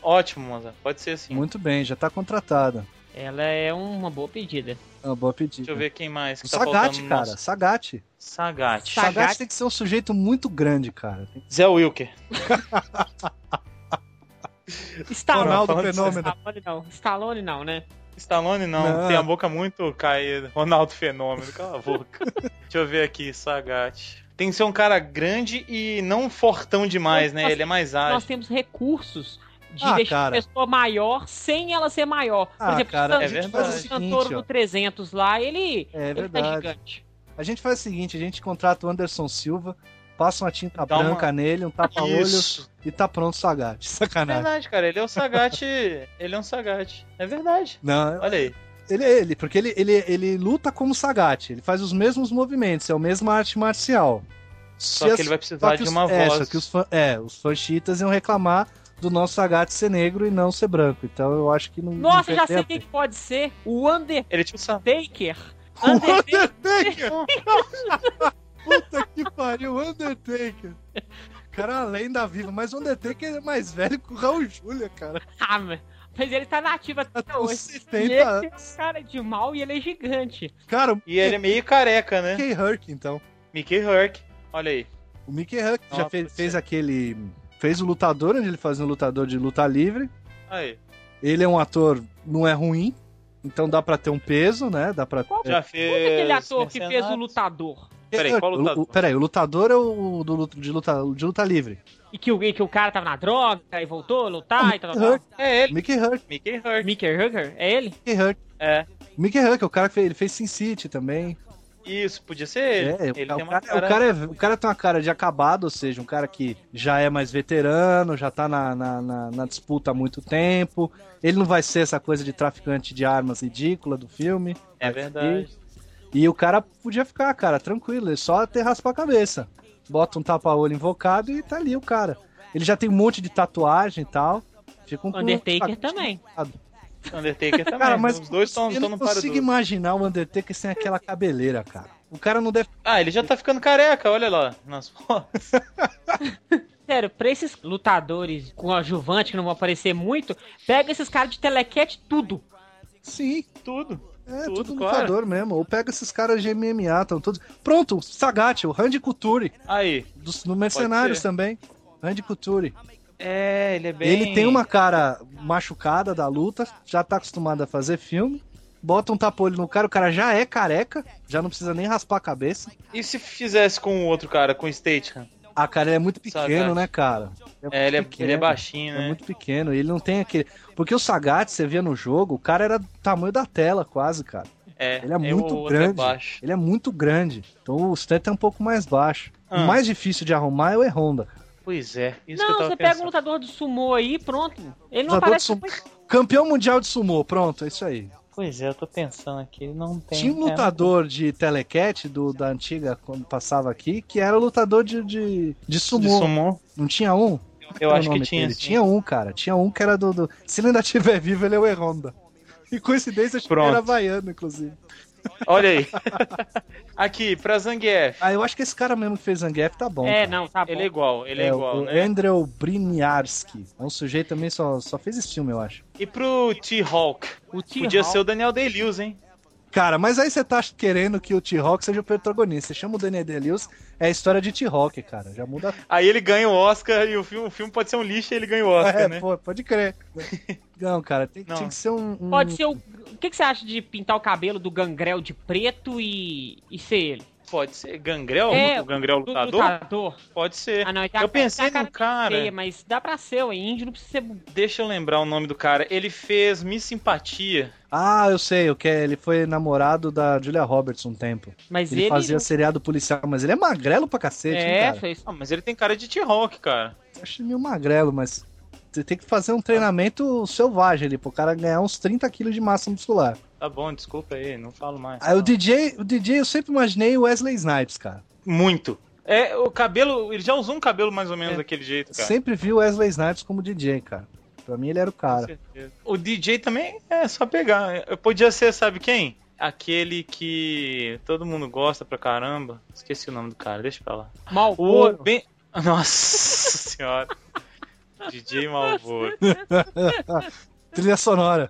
Ótimo, moça. Pode ser assim. Muito bem, já tá contratada. Ela é uma boa pedida. É uma boa pedida. Deixa eu ver quem mais que O tá Sagat, cara, nosso- Sagat. Sagat. Sagat. Sagat tem que ser um sujeito muito grande, cara. Zé Wilker. Stallone. Ronaldo Fenômeno. Stallone não. Stallone não, né? Stallone não, Não. tem a boca muito caída. Ronaldo Fenômeno, cala a boca. Deixa eu ver aqui, Sagat. Tem que ser um cara grande e não fortão demais, né? Nós- Ele é mais Nós ágil. temos recursos de Ah, deixar cara. a pessoa maior sem ela ser maior. Por Ah, exemplo, cara, o é verdade. o Santoro seguinte, ó. do 300 lá, ele, É ele tá verdade. gigante. A gente faz o seguinte, a gente contrata o Anderson Silva, passa uma tinta Dá uma- branca nele, um tapa-olho e tá pronto o Sagat. É Sacanagem. verdade, cara. Ele é o Sagat. ele é um Sagat. É verdade. Não, Olha aí. ele é ele, porque ele, ele, ele luta como Sagat, ele faz os mesmos movimentos, é a mesma arte marcial. Só Se que ele vai só precisar que de os- uma é, voz. Só que os fã, é, os fãs chiitas iam reclamar do nosso Sagat ser negro e não ser branco. Então eu acho que não. Nossa, não já sei quem pode ser. O Undertaker. Ele tinha o O Undertaker! Puta que pariu, Undertaker! Cara, a lenda viva, mas o Undertaker é mais velho que o Raul Júlia, cara. Ah, mas mas ele tá nativo até Tá com hoje. 70 E ele tem anos. cara de mal e ele é gigante. Cara, E ele é meio careca, né? Mickey Herc, então. Mickey Herc. Olha aí. O Mickey Herc já fez, fez aquele. Fez o lutador, onde ele fazia um lutador de luta livre. Aí. Ele é um ator, não é ruim. Então dá pra ter um peso, né? Dá pra. Qual fez. aquele ator que fez o lutador? Peraí, qual lutador? o- Peraí, o lutador é o do, de, luta, de luta livre. E que, o- e que o cara tava na droga e voltou a lutar e tal, tal. É ele. Mickey Herc. Mickey Herc. Mickey Hugger? É ele? Mickey Herc. É. Mickey Herc, o cara que fez, ele fez Sin City também. Isso, podia ser ele. É, ele o, tem uma cara, cara... o, cara é- o cara tem uma cara de acabado, ou seja, um cara que já é mais veterano, já tá na, na, na- na disputa há muito tempo. Ele não vai ser essa coisa de traficante de armas ridícula do filme. É verdade. ser. E o cara podia ficar, cara, tranquilo, ele só ter raspar a cabeça. Bota um tapa-olho invocado e tá ali o cara. Ele já tem um monte de tatuagem e tal. Fica um Undertaker também. Undertaker também. Cara, mas Os dois estão eu no não para consigo imaginar o Undertaker sem aquela cabeleira, cara. O cara não deve. Ah, ele já tá ficando careca, olha lá. Nas fotos. Sério, pra esses lutadores com adjuvante que não vão aparecer muito, pega esses caras de telequete tudo. Sim, Tudo. É, Tudo, tudo claro. lutador mesmo. Ou pega esses caras de MMA, estão todos. Pronto, o Sagat, o Randy Couture, Aí. dos, no Mercenários também. Randy Couture. É, ele é bem. Ele tem uma cara machucada da luta, já tá acostumado a fazer filme. Bota um tapa-olho no cara, o cara já é careca, já não precisa nem raspar a cabeça. E se fizesse com o outro cara, com o Statham? Ah, cara, ele é muito pequeno, Sagat. né, cara? É, ele é, muito ele é pequeno. baixinho, É né? muito pequeno, ele não tem aquele. Porque o Sagat, você via no jogo, o cara era do tamanho da tela, quase, cara. É, Ele é muito o outro grande. baixo. Ele é muito grande. Então o Stan é um pouco mais baixo. Ah. O mais difícil de arrumar é o E-Honda. Pois é, isso que eu não, tava você pega um lutador de sumô aí, pronto. Ele não Lutador aparece. de sumo. Campeão mundial de sumô, pronto, é isso aí. Pois é, eu tô pensando aqui, ele não tem. Tinha um é, lutador de telecat do, da antiga, quando passava aqui, que era lutador de, de, de sumô. de sumô. Não tinha um? Eu é acho que tinha. sim. Tinha um, cara. Tinha um que era do. do- Se ele ainda estiver vivo, ele é o E-Honda. E coincidência, acho que ele Pronto. era havaiano, inclusive. Olha aí. Aqui, pra Zangief. Ah, eu acho que esse cara mesmo que fez Zangief tá bom. É, cara. não, tá bom. Ele é igual, ele é, É, igual, o né? Andrew Briniarski. É um sujeito também só, só fez esse filme, eu acho. E pro T-Hawk? O Podia ser o Daniel Day-Lewis, hein? Cara, mas aí você tá querendo que o T-Hawk seja o protagonista. Você chama o Daniel Day-Lewis, é a história de T-Hawk, cara. Já muda. Aí ele ganha o Oscar e o filme, o filme pode ser um lixo e ele ganha o Oscar, é, né? pô, pode crer. Não, cara, tem, Não. tinha que ser um. um- Pode ser o. O que, que você acha de pintar o cabelo do gangrel de preto e, e ser ele? Pode ser. Gangrel? É, o Gangrel Do- lutador? lutador? Pode ser. Ah, não, tá- Eu pensei tá num cara. feia, mas dá pra ser, o índio não precisa ser. Deixa eu lembrar o nome do cara. Ele fez Miss Simpatia. Ah, eu sei, o que é, ele foi namorado da Julia Roberts um tempo. Mas Ele, ele. fazia seriado policial, mas ele é magrelo pra cacete, hein, é, cara? fez. Ah, mas ele tem cara de T-Hawk, cara. Eu acho meio magrelo, mas você tem que fazer um treinamento selvagem ali, pro cara ganhar uns 30 quilos de massa muscular. Tá bom, desculpa aí, não falo mais. Aí o DJ, o DJ eu sempre imaginei o Wesley Snipes, cara. Muito. É, o cabelo, ele já usou um cabelo mais ou menos É. daquele jeito, cara. Sempre vi o Wesley Snipes como DJ, cara. Pra mim ele era o Com cara. certeza. O DJ também é só pegar. Eu podia ser, sabe quem? Aquele que todo mundo gosta pra caramba. Esqueci o nome do cara, deixa pra lá. O Malboro. Ben... Nossa senhora. DJ Malboro. Trilha sonora.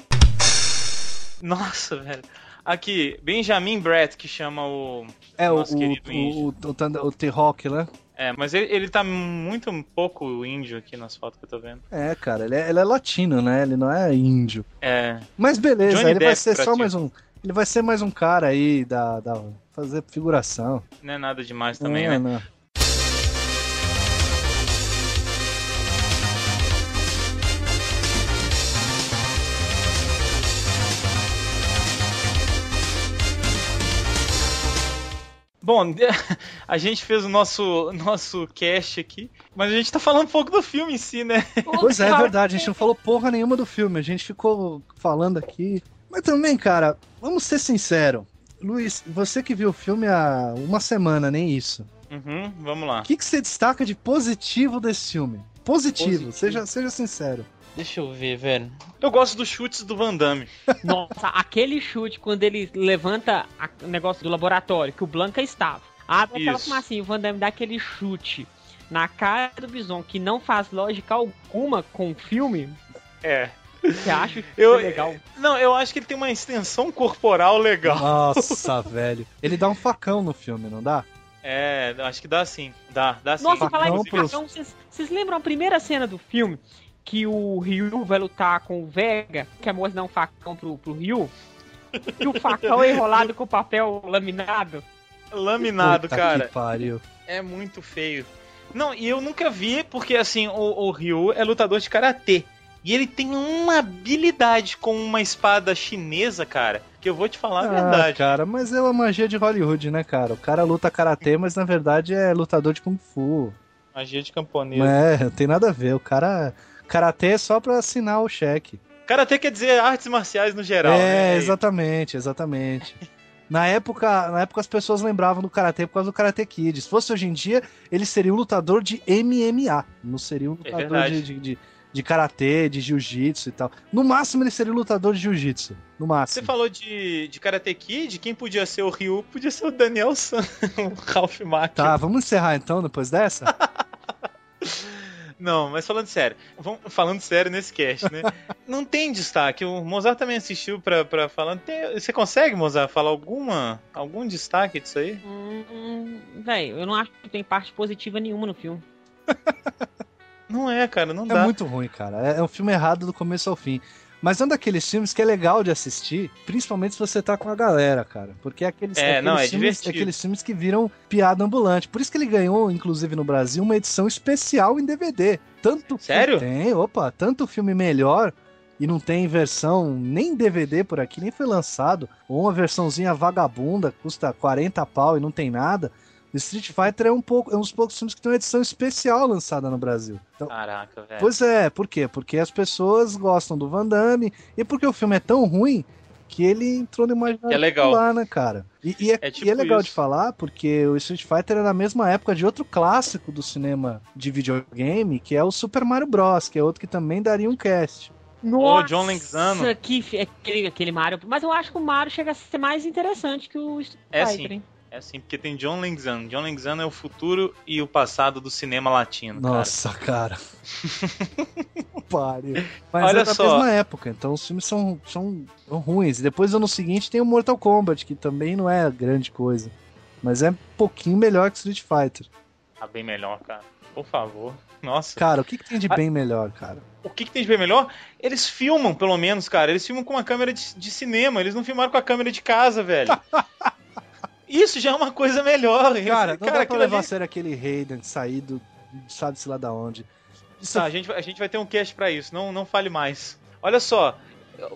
Nossa, velho. Aqui, Benjamin Brett, que chama o. É, o, Nosso o, querido o, índio. o, o, T-Rock, né? É, mas ele, ele tá muito um pouco índio aqui nas fotos que eu tô vendo. É, cara, ele é, ele é latino, né? Ele não é índio. É. Mas beleza, Johnny ele vai Depp ser pra só ti. mais um. Ele vai ser mais um cara aí da. da fazer figuração. Não é nada demais também, É, né? não. Bom, a gente fez o nosso, nosso cast aqui, mas a gente tá falando um pouco do filme em si, né? Pois é, é verdade, a gente não falou porra nenhuma do filme, a gente ficou falando aqui. Mas também, cara, vamos ser sinceros. Luiz, você que viu o filme há uma semana, nem isso. Uhum, vamos lá. O que, que você destaca de positivo desse filme? Positivo, Positivo. Seja, seja sincero. Deixa eu ver, velho. Eu gosto dos chutes do Van Damme. Nossa, aquele chute quando ele levanta o negócio do laboratório, que o Blanca estava. Abre aquela Isso. fumacinha, o Van Damme dá aquele chute na cara do Bison, que não faz lógica alguma com o filme. É. Você acha que Eu- é legal? Não, eu acho que ele tem uma extensão corporal legal. Nossa, velho. Ele dá um facão no filme, não dá? É, acho que dá sim. Dá, dá sim. Nossa, falar em facão, vocês vocês lembram a primeira cena do filme? Que o Ryu vai lutar com o Vega, que a moça dá um facão pro, pro Ryu? E o facão é enrolado com papel laminado. Laminado, Puta cara. Que pariu. É muito feio. Não, e eu nunca vi, porque assim, o, o Ryu é lutador de karatê. E ele tem uma habilidade com uma espada chinesa, cara, que eu vou te falar a Ah, verdade. cara, mas é uma magia de Hollywood, né, cara? O cara luta karatê, mas na verdade é lutador de kung fu. Magia de camponês. Não é, não tem nada a ver. O cara. Karatê é só pra assinar o cheque. Karatê quer dizer artes marciais no geral, é, né? exatamente, exatamente. Na época, na época as pessoas lembravam do Karatê por causa do Karate Kid. Se fosse hoje em dia, ele seria um lutador de MMA. Não seria um É lutador verdade. de, de, de, de Karatê, de Jiu-Jitsu e tal. No máximo, ele seria um lutador de Jiu-Jitsu. No Você máximo. falou de, de Karate Kid, quem podia ser o Ryu podia ser o Daniel San, o Ralph Macchio. Tá, vamos encerrar então depois dessa? Não, mas falando sério, vamos, falando sério nesse cast, né? não tem destaque. O Mozart também assistiu pra, pra falar. Tem- você consegue, Mozart, falar alguma, algum destaque disso aí? Hum, velho, eu não acho que tem parte positiva nenhuma no filme. Não é, cara, não É dá. muito ruim, cara. É, é um filme errado do começo ao fim. Mas é um daqueles filmes que é legal de assistir, principalmente se você tá com a galera, cara. Porque é aqueles, É, aqueles não, é filmes, aqueles filmes que viram piada ambulante. Por isso que ele ganhou, inclusive no Brasil, uma edição especial em DVD. Tanto Sério? Tem, opa, tanto filme melhor e não tem versão nem DVD por aqui, nem foi lançado, ou uma versãozinha vagabunda, custa 40 pau e não tem nada. Street Fighter é um pouco, é um dos poucos filmes que tem uma edição especial lançada no Brasil. Então, Caraca, velho. Pois é, por quê? Porque as pessoas gostam do Van Damme e porque o filme é tão ruim que ele entrou no imaginário é legal. popular, né, cara? E, e é, É tipo e é legal isso. de falar porque o Street Fighter é na mesma época de outro clássico do cinema de videogame, que é o Super Mario Bros, que é outro que também daria um cast. Nossa, John Leguizamo. que aquele, aquele Mario. Mas eu acho que o Mario chega a ser mais interessante que o Street É Fighter, sim. hein? É assim, porque tem John Leguizamo. John Leguizamo é o futuro e o passado do cinema latino, Nossa, cara. Pare. Mas Olha é da só. mesma época, então os filmes são, são ruins. E depois, ano seguinte, tem o Mortal Kombat, que também não é grande coisa. Mas é um pouquinho melhor que Street Fighter. cara. Tá bem melhor, cara. Por favor. Nossa. Cara, o que, que tem de Ah. bem melhor, cara? O que, que tem de bem melhor? Eles filmam, pelo menos, cara. Eles filmam com uma câmera de, de cinema. Eles não filmaram com a câmera de casa, velho. Isso já é uma coisa melhor. Cara, não dá pra levar a ali- sério aquele Hayden saído, sabe-se lá da onde. Isso Tá, a gente, vai- a gente vai ter um cast pra isso, não, não fale mais. Olha só,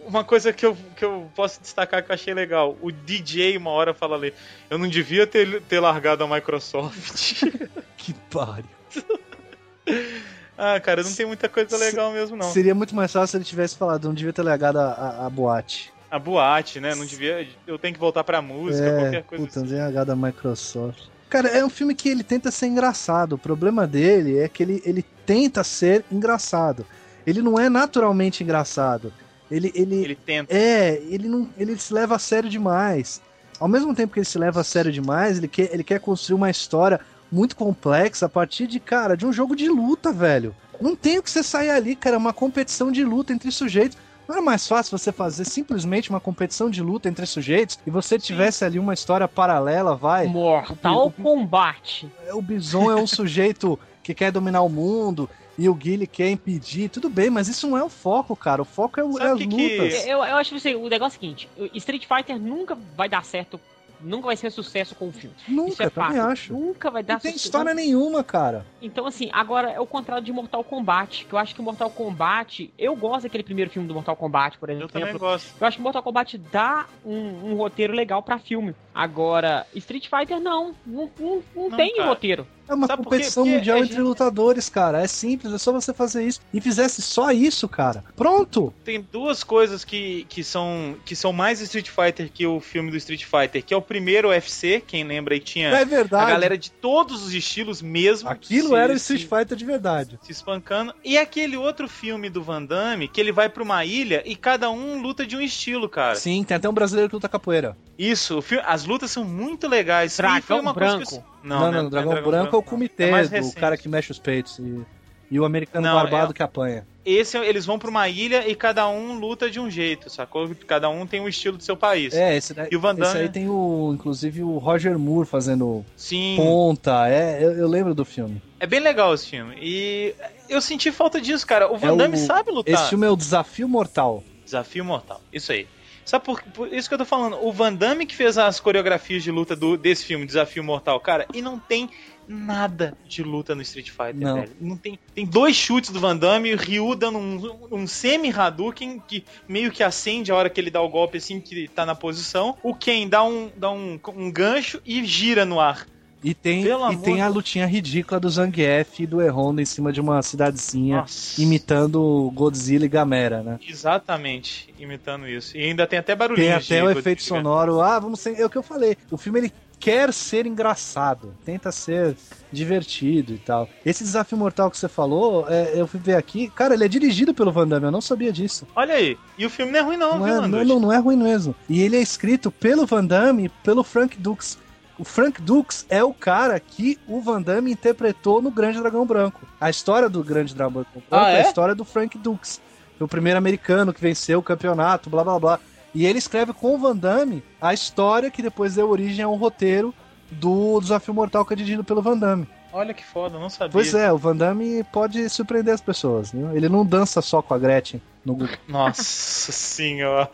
uma coisa que eu, que eu posso destacar que eu achei legal. O DJ uma hora fala ali, eu não devia ter, ter largado a Microsoft. que pariu. ah, cara, não tem muita coisa legal mesmo, não. Seria muito mais fácil se ele tivesse falado, não devia ter legado a, a, a boate. A boate, né? Não devia. Eu tenho que voltar pra música, qualquer coisa puta, assim. ZH da Microsoft. Cara, é um filme que ele tenta ser engraçado. O problema dele é que ele, ele tenta ser engraçado. Ele não é naturalmente engraçado. Ele, ele, Ele tenta. é, ele não, ele se leva a sério demais. Ao mesmo tempo que ele se leva a sério demais, ele quer, ele quer construir uma história muito complexa a partir de, cara, de um jogo de luta, velho. Não tem o que você sair ali, cara, é uma competição de luta entre sujeitos. Não era mais fácil você fazer simplesmente uma competição de luta entre sujeitos e você tivesse ali uma história paralela, vai? Mortal O- Kombat. O Bison é um sujeito que quer dominar o mundo e o Guile quer impedir. Tudo bem, mas isso não é o foco, cara. O foco é, o- é as que que- lutas. Eu, eu acho assim, o negócio é o seguinte: o Street Fighter nunca vai dar certo, nunca vai ser sucesso com o filme. Isso Nunca, é também acho. Nunca vai dar Não tem sucesso. história nenhuma, cara. Então, assim, agora é o contrário de Mortal Kombat. Que eu acho que Mortal Kombat. Eu gosto daquele primeiro filme do Mortal Kombat, por Eu exemplo. também gosto. Eu acho que Mortal Kombat dá um, um roteiro legal pra filme. Agora, Street Fighter não. Não, não, não Não, tem cara. roteiro. É uma Sabe competição Porque mundial a entre gente- lutadores, cara. É simples, é só você fazer isso. E fizesse só isso, cara. Pronto! Tem duas coisas que, que, são, que são mais Street Fighter que o filme do Street Fighter, que é o primeiro UFC, quem lembra aí tinha É a verdade. galera de todos os estilos mesmo. Aquilo se- era o se- Street Fighter de verdade. se espancando. E aquele outro filme do Van Damme, que ele vai pra uma ilha e cada um luta de um estilo, cara. Sim, tem até um brasileiro que luta capoeira. Isso, o filme- as lutas são muito legais. E Dragão foi uma coisa Branco. que- Não, não, né, o Dragão é Branco é o não. comitê É recente. cara que mexe os peitos. E, e o americano Não, barbado é- que apanha. Esse eles vão pra uma ilha e cada um luta de um jeito, sacou? Cada um tem um estilo do seu país. É, esse, daí, E o Van esse Damme, aí tem o, inclusive, o Roger Moore fazendo sim, ponta. É, eu, eu lembro do filme. é bem legal esse filme. E eu senti falta disso, cara. O Van É o- Damme sabe lutar. Esse filme é o Desafio Mortal. Desafio Mortal. Isso aí. Sabe por, por isso que eu tô falando? O Van Damme que fez as coreografias de luta do, desse filme, Desafio Mortal, cara, e não tem nada de luta no Street Fighter, Não. velho. Não tem, tem dois chutes do Van Damme, o Ryu dando um, um semi-Hadouken que meio que acende a hora que ele dá o golpe assim que tá na posição. O Ken dá um, dá um, um gancho e gira no ar. E tem, Pelo e tem a lutinha ridícula do Zangief e do Erronda em cima de uma cidadezinha, Nossa. imitando Godzilla e Gamera, né? Exatamente, imitando isso. E ainda tem até barulhinhos Tem até o efeito sonoro. Ah, vamos ser. É o que eu falei. O filme ele quer ser engraçado, tenta ser divertido e tal. Esse desafio mortal que você falou, é, eu fui ver aqui. Cara, ele é dirigido pelo Van Damme, eu não sabia disso. Olha aí. E o filme não é ruim não, Não, viu, é, não, não é ruim mesmo. E ele é escrito pelo Van Damme e pelo Frank Dux. O Frank Dux é o cara que o Van Damme interpretou no Grande Dragão Branco. A história do Grande Dragão Branco Ah, é é? a história do Frank Dux. O primeiro americano que venceu o campeonato, blá blá blá. E ele escreve com o Van Damme a história que depois deu origem a um roteiro do Desafio Mortal que é dirigido pelo Van Damme. Olha que foda, não sabia. Pois é, o Van Damme pode surpreender as pessoas. Viu? Ele não dança só com a Gretchen no Google. Nossa senhora.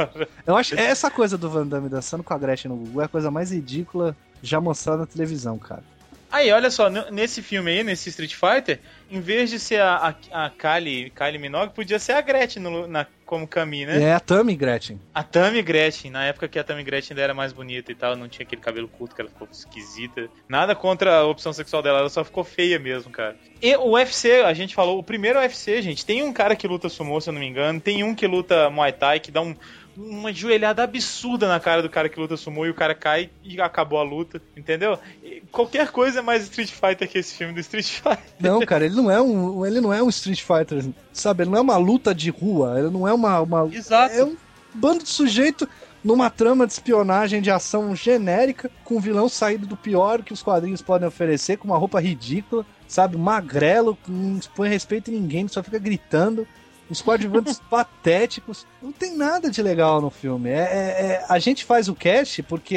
Eu acho que essa coisa do Van Damme dançando com a Gretchen no Google é a coisa mais ridícula já mostrada na televisão, cara. Aí, olha só, nesse filme aí, nesse Street Fighter, em vez de ser a, a, a Kylie, Kylie Minogue, podia ser a Gretchen no- na, como Kami, né? É a Tammy Gretchen. A Tammy Gretchen, na época que a Tammy Gretchen ainda era mais bonita e tal, não tinha aquele cabelo curto que ela ficou esquisita. Nada contra a opção sexual dela, ela só ficou feia mesmo, cara. E o UFC, a gente falou, o primeiro UFC, gente, tem um cara que luta sumô, se eu não me engano, tem um que luta Muay Thai, que dá um, uma joelhada absurda na cara do cara que luta sumô e o cara cai e acabou a luta, entendeu? E qualquer coisa é mais Street Fighter que esse filme do Street Fighter. Não, cara, ele não é um, ele não é um Street Fighter, sabe? Ele não é uma luta de rua, ele não é uma uma. uma Exato. É um bando de sujeito numa trama de espionagem de ação genérica, com um vilão saído do pior que os quadrinhos podem oferecer, com uma roupa ridícula, sabe? Magrelo, não põe respeito em ninguém, só fica gritando. Uns coadjuvantes patéticos. Não tem nada de legal no filme. É, é- é- a gente faz o cast porque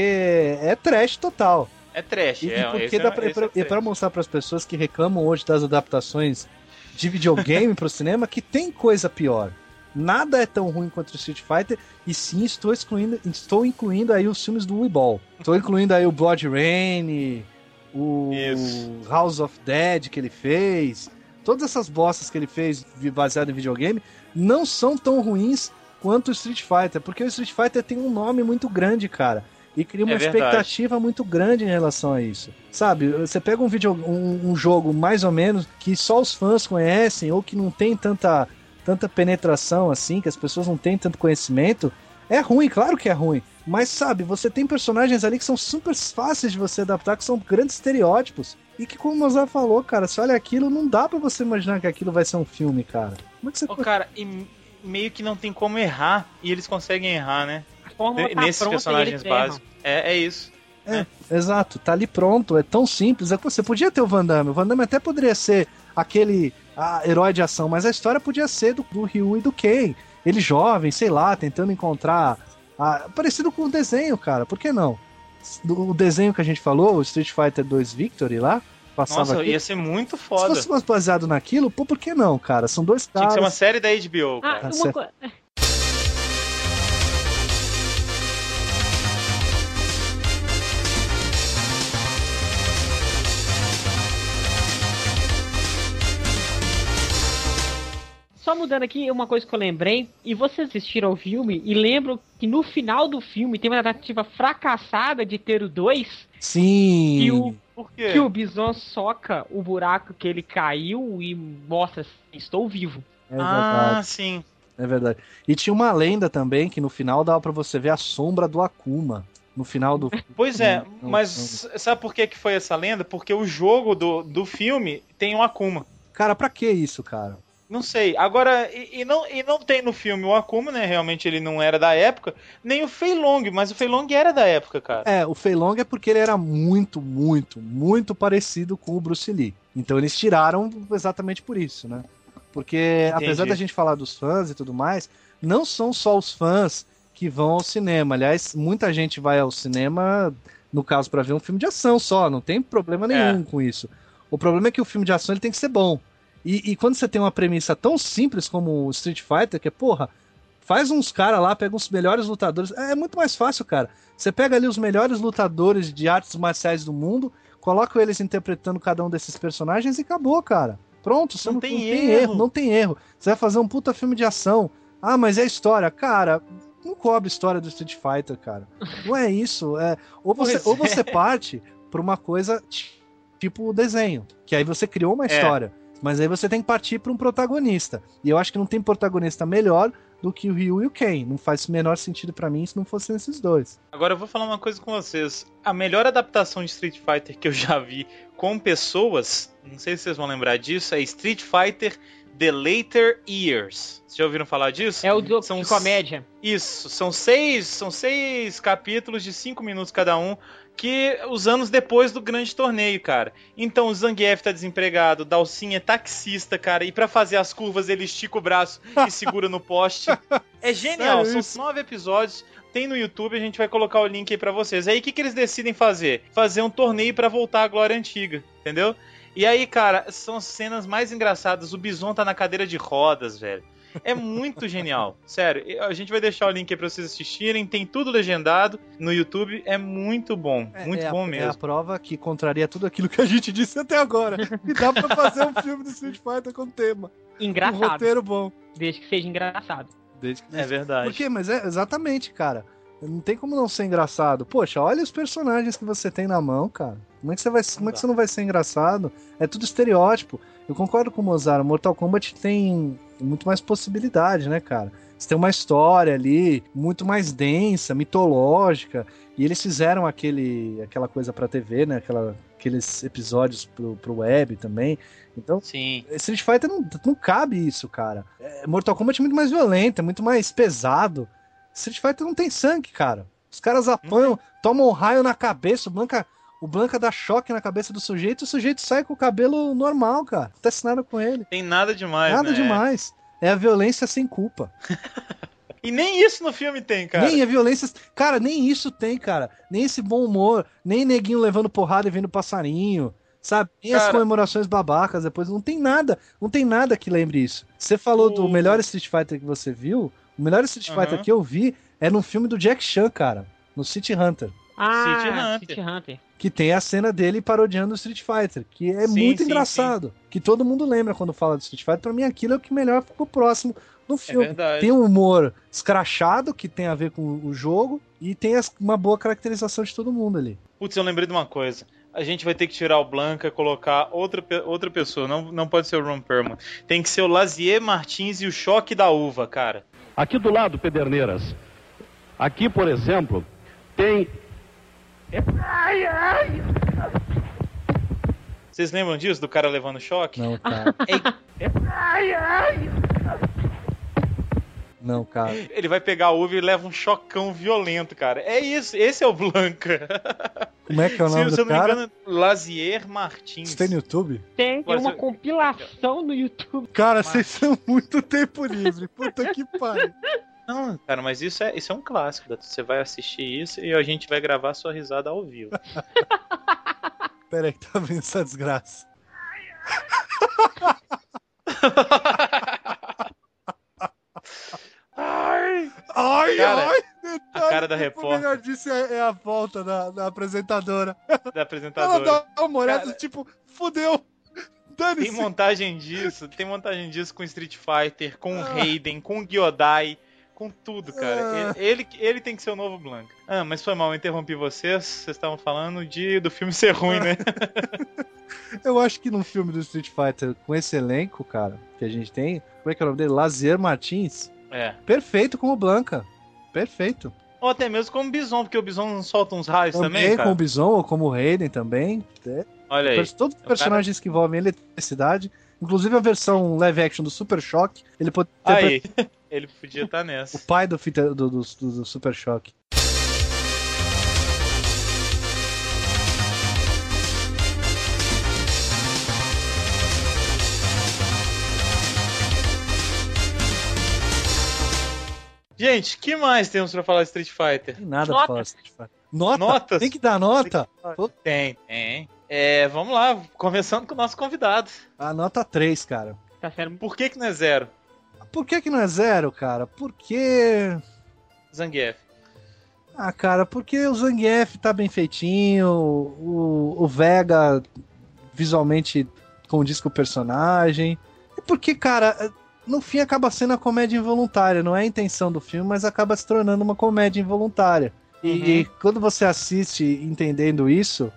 é trash total. É trash, E, é. porque esse dá é, pra, esse é pra- pra mostrar pras pessoas que reclamam hoje das adaptações de videogame pro cinema que tem coisa pior. Nada é tão ruim quanto o Street Fighter, e sim estou excluindo, estou incluindo aí os filmes do Weeball. Estou incluindo aí o Blood Rain, o Isso. House of Dead que ele fez. Todas essas bostas que ele fez baseado em videogame não são tão ruins quanto o Street Fighter, porque o Street Fighter tem um nome muito grande, cara. E cria uma É expectativa muito grande em relação a isso. Sabe, você pega um, vídeo, um, um jogo mais ou menos que só os fãs conhecem, ou que não tem tanta, tanta penetração assim, que as pessoas não têm tanto conhecimento. É ruim, claro que é ruim. Mas sabe, você tem personagens ali que são super fáceis de você adaptar, que são grandes estereótipos. E que, como o Mozart falou, cara, se olha aquilo, não dá pra você imaginar que aquilo vai ser um filme, cara. Como é que você Ô, cara, e meio que não tem como errar, e eles conseguem errar, né? A tá Nesses personagens básicos. É, é isso. Exato, tá ali pronto, é tão simples. É que você podia ter o Van Damme, o Van Damme até poderia ser aquele ah, herói de ação, mas a história podia ser do, do Ryu e do Ken. Ele jovem, sei lá, tentando encontrar. ah, parecido com o desenho, cara, por que não? Do, o desenho que a gente falou, o Street Fighter 2 Victory lá, passava Nossa, aqui. ia ser muito Se foda. fosse mais baseado naquilo, pô, por que não, cara? São dois Tinha que caras. ser uma série da HBO, Ah, cara. Tá uma. Só mudando aqui, uma coisa que eu lembrei, e vocês assistiram ao filme e lembram que no final do filme tem uma tentativa fracassada de ter o 2, Sim. e o Por quê? que o Bison soca o buraco que ele caiu e mostra assim, estou vivo. É verdade. ah, sim. É verdade. E tinha uma lenda também que no final dava pra você ver a sombra do Akuma. No final do. Pois é, Não, não, mas sabe por que, que foi essa lenda? Porque o jogo do, do filme tem um Akuma. Cara, pra que isso, cara? Não sei. Agora, e, e não, e não tem no filme o Akuma, né? Realmente ele não era da época. Nem o Fei Long, mas o Fei Long era da época, cara. É, o Fei Long é porque ele era muito, muito, muito parecido com o Bruce Lee. Então eles tiraram exatamente por isso, né? Porque Entendi. apesar da gente falar dos fãs e tudo mais, não são só os fãs que vão ao cinema. Aliás, muita gente vai ao cinema, no caso, pra ver um filme de ação só. Não tem problema nenhum com isso. O problema é que o filme de ação ele tem que ser bom. E, e quando você tem uma premissa tão simples como o Street Fighter, que é, porra, faz uns caras lá, pega os melhores lutadores. É, é muito mais fácil, cara. Você pega ali os melhores lutadores de artes marciais do mundo, coloca eles interpretando cada um desses personagens e acabou, cara. Pronto, você Não não, tem não tem erro. erro, não tem erro. Você vai fazer um puta filme de ação. Ah, mas é história. Cara, não cobre história do Street Fighter, cara. Não é isso. É, ou, você, Pois ou é. você parte pra uma coisa ti- tipo o desenho, que aí você criou uma É. Mas aí você tem que partir pra um protagonista. E eu acho que não tem protagonista melhor do que o Ryu e o Ken. Não faz o menor sentido pra mim se não fossem esses dois. Agora eu vou falar uma coisa com vocês. A melhor adaptação de Street Fighter que eu já vi com pessoas, não sei se vocês vão lembrar disso, é Street Fighter The Later Years. Vocês já ouviram falar disso? É o do, São de comédia. Isso, são seis, são seis capítulos de cinco minutos cada um, que os anos depois do grande torneio, cara. Então o Zangief tá desempregado, o Dalsin é taxista, cara, e pra fazer as curvas ele estica o braço e segura no poste. É genial, Sério são nove episódios. Tem no YouTube, a gente vai colocar o link aí pra vocês. Aí o que, que eles decidem fazer? Fazer um torneio pra voltar à glória antiga, entendeu? E aí, cara, são as cenas mais engraçadas. O Bison tá na cadeira de rodas, velho. É muito genial. Sério, a gente vai deixar o link aí pra vocês assistirem. Tem tudo legendado no YouTube. É muito bom. muito é bom a, mesmo. É a prova que contraria tudo aquilo que a gente disse até agora. E dá pra fazer um filme do Street Fighter com tema. Um Engraçado. roteiro bom. Desde que seja engraçado. Desde que É verdade. Por quê? Mas é exatamente, cara. Não tem como não ser engraçado. Poxa, olha os personagens que você tem na mão, cara. Como é que você, vai, como é que você não vai ser engraçado? É tudo estereótipo. Eu concordo com o Mozart. Mortal Kombat tem muito mais possibilidade, né, cara? Você tem uma história ali muito mais densa, mitológica. E eles fizeram aquele, aquela coisa pra TV, né? Aquela aqueles episódios pro, pro web também. Então, Sim. Street Fighter não, não cabe isso, cara. É, Mortal Kombat é muito mais violento, é muito mais pesado. Street Fighter não tem sangue, cara. Os caras apanham, tomam um raio na cabeça, o Blanca, o Blanca dá choque na cabeça do sujeito, o sujeito sai com o cabelo normal, cara. Não acontece nada com ele. Tem nada demais, nada né? demais. É a violência sem culpa. E nem isso no filme tem, cara. Nem a violência. Cara, nem isso tem, cara. Nem esse bom humor, nem neguinho levando porrada e vendo passarinho. Sabe? Nem as Cara. comemorações babacas depois. Não tem nada. Não tem nada que lembre isso. Você falou do melhor Street Fighter que você viu. O melhor Street. Fighter que eu vi é no filme do Jack Chan, cara. No City Hunter. Ah, City Hunter. City Hunter. Que tem a cena dele parodiando o Street Fighter. Que é Sim, muito sim, engraçado. Que todo mundo lembra quando fala do Street Fighter. Pra mim, aquilo é o que melhor ficou próximo no É filme. verdade. Tem um humor escrachado que tem a ver com o jogo e tem as- uma boa caracterização de todo mundo ali. Putz, eu lembrei de uma coisa. A gente vai ter que tirar o Blanca, colocar outra, outra pessoa. Não, não pode ser o Ron Perlman. Tem que ser o Lazier Martins e o Choque da Uva, cara. Aqui do lado, Pederneiras. Aqui, por exemplo, tem. Vocês lembram disso? Do cara levando choque? Não, cara. Não, cara. Ele vai pegar a uva e leva um chocão violento, cara. É isso, esse é o Blanca. Como é que é o Se, nome se eu do não me cara? engano, Lazier Martins. Você tem no YouTube? Tem, tem uma ser- compilação no YouTube. Cara, vocês são muito tempo livre. Puta que pariu. Não, cara, mas isso é, isso é um clássico. Você vai assistir isso e a gente vai gravar sua risada ao vivo. Pera aí, que tá vendo essa desgraça. Ai! Ai, Cara, ai! a cara da O repórter. melhor disso é, é a volta da, da apresentadora. Da Ela apresentadora. dá uma olhada, Cara. tipo, fudeu. Tem montagem disso, tem montagem disso com Street Fighter, com o Ah. Raiden, com o Gyodai, com tudo, cara. Ah. Ele, ele, ele tem que ser o novo Blanca. Ah, mas foi mal, eu interrompi vocês. Vocês estavam falando de do filme ser ruim, né? Eu acho que num filme do Street Fighter com esse elenco, cara, que a gente tem, como é que é o nome dele? Lazier Martins. É. Perfeito como Blanca. Perfeito. Ou até mesmo como Bison, porque o Bison não solta uns raios também, Também cara. como Bison ou como Raiden também. É, Olha aí. Todos os personagens que envolvem eletricidade, inclusive a versão live action do Super Choque, ele pode ter Aí. Ele podia estar o nessa. pai do, fita- do, do, do- do Super Choque. Gente, que mais temos pra falar de Street Fighter? Tem nada Notas. pra falar. de Street Fighter. Nota? Notas? Tem que dar nota? Tem, tem. É, vamos lá, começando com o nosso convidado. A nota 3, cara. Tá sendo Por que que não é zero? Por que que não é zero, cara? Porque... Zangief. Ah, cara, porque o Zangief tá bem feitinho, o, o Vega visualmente condiz com o personagem. E porque, cara, no fim acaba sendo a comédia involuntária. Não é a intenção do filme, mas acaba se tornando uma comédia involuntária. E, Uhum. e quando você assiste entendendo isso,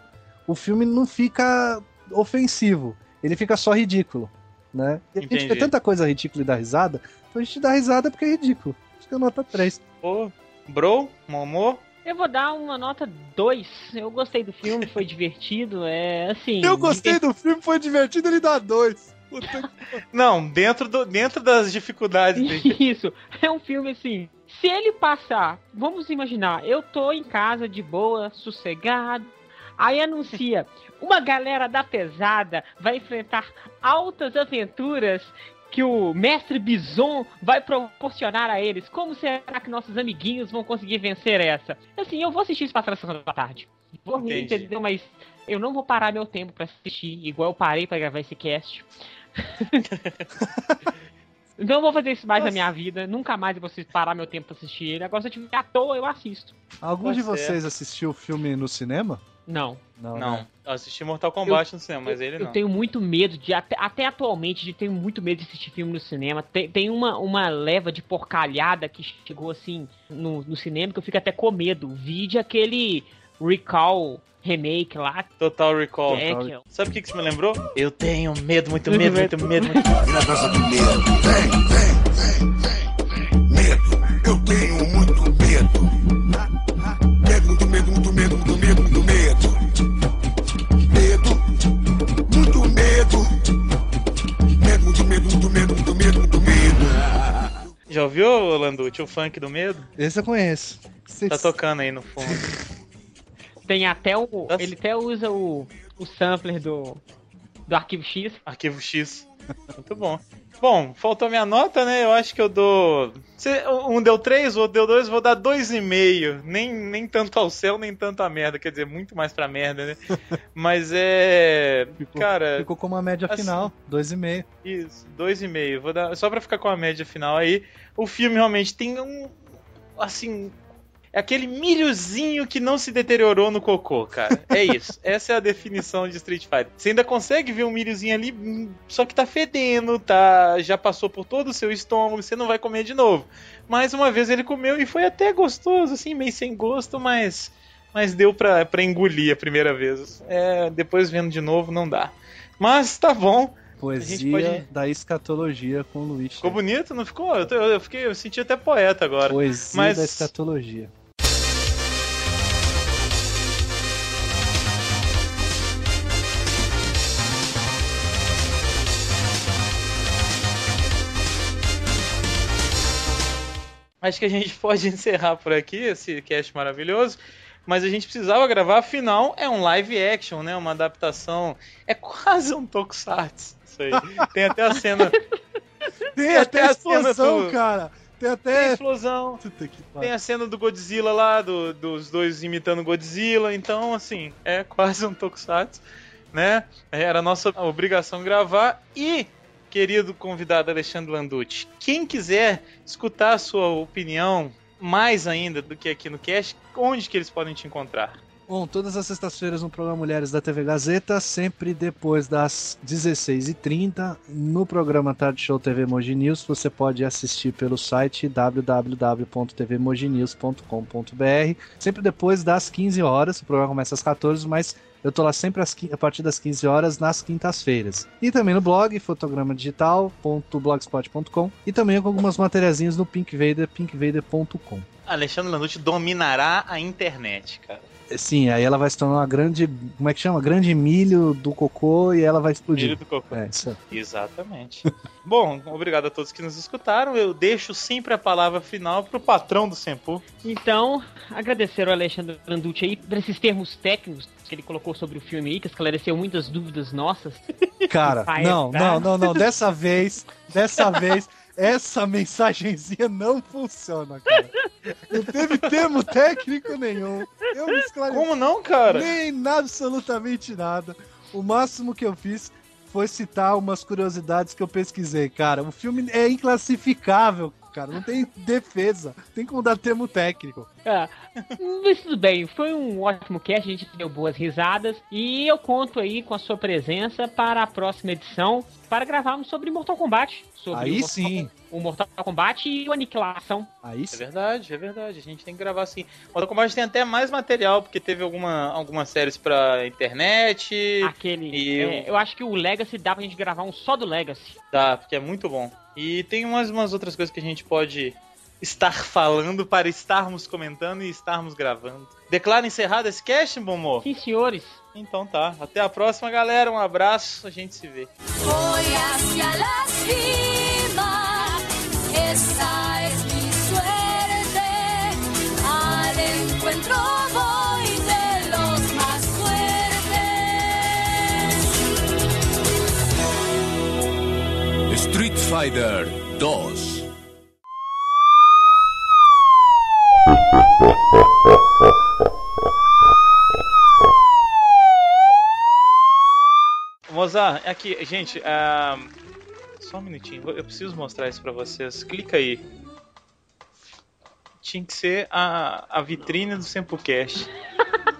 o filme não fica ofensivo. Ele fica só ridículo, né? E a gente vê tanta coisa ridícula e dá risada, então a gente dá risada porque é ridículo. Acho que é nota 3. Ô, bro, Momô, Eu vou dar uma nota 2. Eu gostei do filme, foi divertido. É assim. Eu gostei do filme, foi divertido, ele dá 2. Não, dentro, do, dentro das dificuldades dele. Isso. É um filme assim. Se ele passar, vamos imaginar, eu tô em casa de boa, sossegado. Aí anuncia, uma galera da pesada vai enfrentar altas aventuras que o mestre Bison vai proporcionar a eles. Como será que nossos amiguinhos vão conseguir vencer essa? Assim, eu vou assistir isso na sessão da tarde. Vou rir, entendeu? Mas eu não vou parar meu tempo pra assistir, igual eu parei pra gravar esse cast. Não vou fazer isso mais na minha vida. Nunca mais eu vou parar meu tempo pra assistir ele. Agora, se eu tiver à toa, eu assisto. Algum Tá de certo. vocês assistiu o filme no cinema? Não. Não. Não, né? eu assisti Mortal Kombat no cinema, mas eu, ele eu não. tenho muito medo de, até, até atualmente, de tenho muito medo de assistir filme no cinema. Tem, tem uma, uma leva de porcalhada que chegou assim no, no cinema que eu fico até com medo. Vide aquele Recall remake lá. Total Recall. É, que é- Sabe o que, que isso me lembrou? Eu tenho medo, muito medo, muito medo, muito negócio de medo. Ouviu, Landucci, o funk do medo? Esse eu conheço. Tá tocando aí no fundo. Tem até o. Nossa. Ele até usa o, o sampler do, do arquivo X. Arquivo X. Muito bom. Bom, faltou minha nota, né? Eu acho que eu dou. Um deu 3, o outro deu 2, vou dar 2,5. Nem, nem tanto ao céu, nem tanto à merda. Quer dizer, muito mais pra merda, né? Mas é. Ficou, Cara, ficou com uma média assim- final, 2,5. Isso, 2,5. Vou dar só pra ficar com a média final aí. O filme realmente tem um assim, aquele milhozinho que não se deteriorou no cocô, cara. É isso. Essa é a definição de Street Fighter. Você ainda consegue ver um milhozinho ali, hum, só que tá fedendo, tá, já passou por todo o seu estômago, você não vai comer de novo. Mais uma vez ele comeu e foi até gostoso, assim, meio sem gosto, mas mas deu pra, pra engolir a primeira vez. É, depois vendo de novo não dá. Mas tá bom. Poesia pode- da escatologia com o Luiz. Ficou bonito, não ficou? Eu, eu fiquei, eu senti até poeta agora. Poesia Mas- da escatologia. Acho que a gente pode encerrar por aqui esse cast maravilhoso. Mas a gente precisava gravar, afinal, é um live action, né? Uma adaptação. É quase um Tokusatsu. Isso aí. Tem até a cena. Tem até a explosão, do- cara. Tem Tem até. explosão. Puta que Tem a cena do Godzilla lá, do- dos dois imitando Godzilla. Então, assim, é quase um Tokusatsu, né? Era a nossa obrigação gravar. E, querido convidado Alexandre Landucci, quem quiser escutar a sua opinião mais ainda do que aqui no cast, onde que eles podem te encontrar? Bom, todas as sextas-feiras no programa Mulheres da TV Gazeta, sempre depois das 16h30, no programa Tarde Show TV Moji News, você pode assistir pelo site www.tvmojinews.com.br, sempre depois das 15 horas, o programa começa às 14, mas eu tô lá sempre às a partir das 15 horas nas quintas-feiras. E também no blog fotogramadigital.blogspot.com e também com algumas materiazinhas no Pinkvader, pinkvader.com. Alexandre Landucci dominará a internet, cara. Sim, aí ela vai se tornar uma grande. Como é que chama? Grande milho do cocô e ela vai explodir. do cocô. É, isso. Exatamente. Bom, obrigado a todos que nos escutaram. Eu deixo sempre a palavra final pro patrão do Sempu. Então, agradecer ao Alexandre Landucci aí por esses termos técnicos que ele colocou sobre o filme aí, que esclareceu muitas dúvidas nossas. Cara, não, não, não, não. Dessa vez, dessa vez, essa mensagenzinha não funciona, cara. Não teve termo técnico nenhum. Eu me esclareci. Como não, cara? Nem nada, absolutamente nada. O máximo que eu fiz foi citar umas curiosidades que eu pesquisei, cara. O filme é inclassificável, cara. Não tem defesa. Tem como dar termo técnico. Ah, mas tudo bem, foi um ótimo cast, a gente deu boas risadas e eu conto aí com a sua presença para a próxima edição para gravarmos sobre Mortal Kombat. Sobre Aí o Mortal sim. O Mortal Kombat e o Aniquilação. Aí É sim. verdade, é verdade. A gente tem que gravar assim. Mortal Kombat tem até mais material, porque teve alguma, algumas séries pra internet. Aquele. E é, eu acho que o Legacy dá pra gente gravar um só do Legacy. Dá, porque é muito bom. E tem umas, umas outras coisas que a gente pode estar falando para estarmos comentando e estarmos gravando. Declara encerrado esse cast, Bomô? Sim, senhores. Então tá. Até a próxima, galera. Um abraço. A gente se vê. Fighter 2. Mozart, aqui, gente, ah, só um minutinho, eu preciso mostrar isso pra vocês. Clica aí. Tinha que ser a, a vitrine do Sempocast.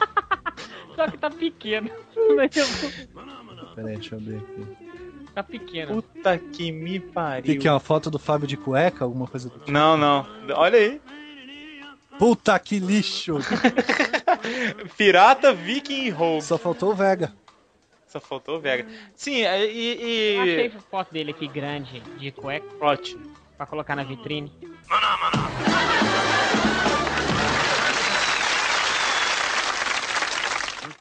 Só que tá pequeno. Peraí, deixa eu abrir aqui. Tá pequeno. Puta que me Tem pariu. aqui uma foto do Fábio de cueca, alguma coisa do tipo. Não, não. Olha aí. Puta que lixo! Pirata, Viking e Rogue. Só faltou o Vega. Só faltou o Vega. Sim, é, e. Eu achei e... a foto dele aqui grande, de cueca, Ótimo. pra colocar na vitrine. Maná, maná.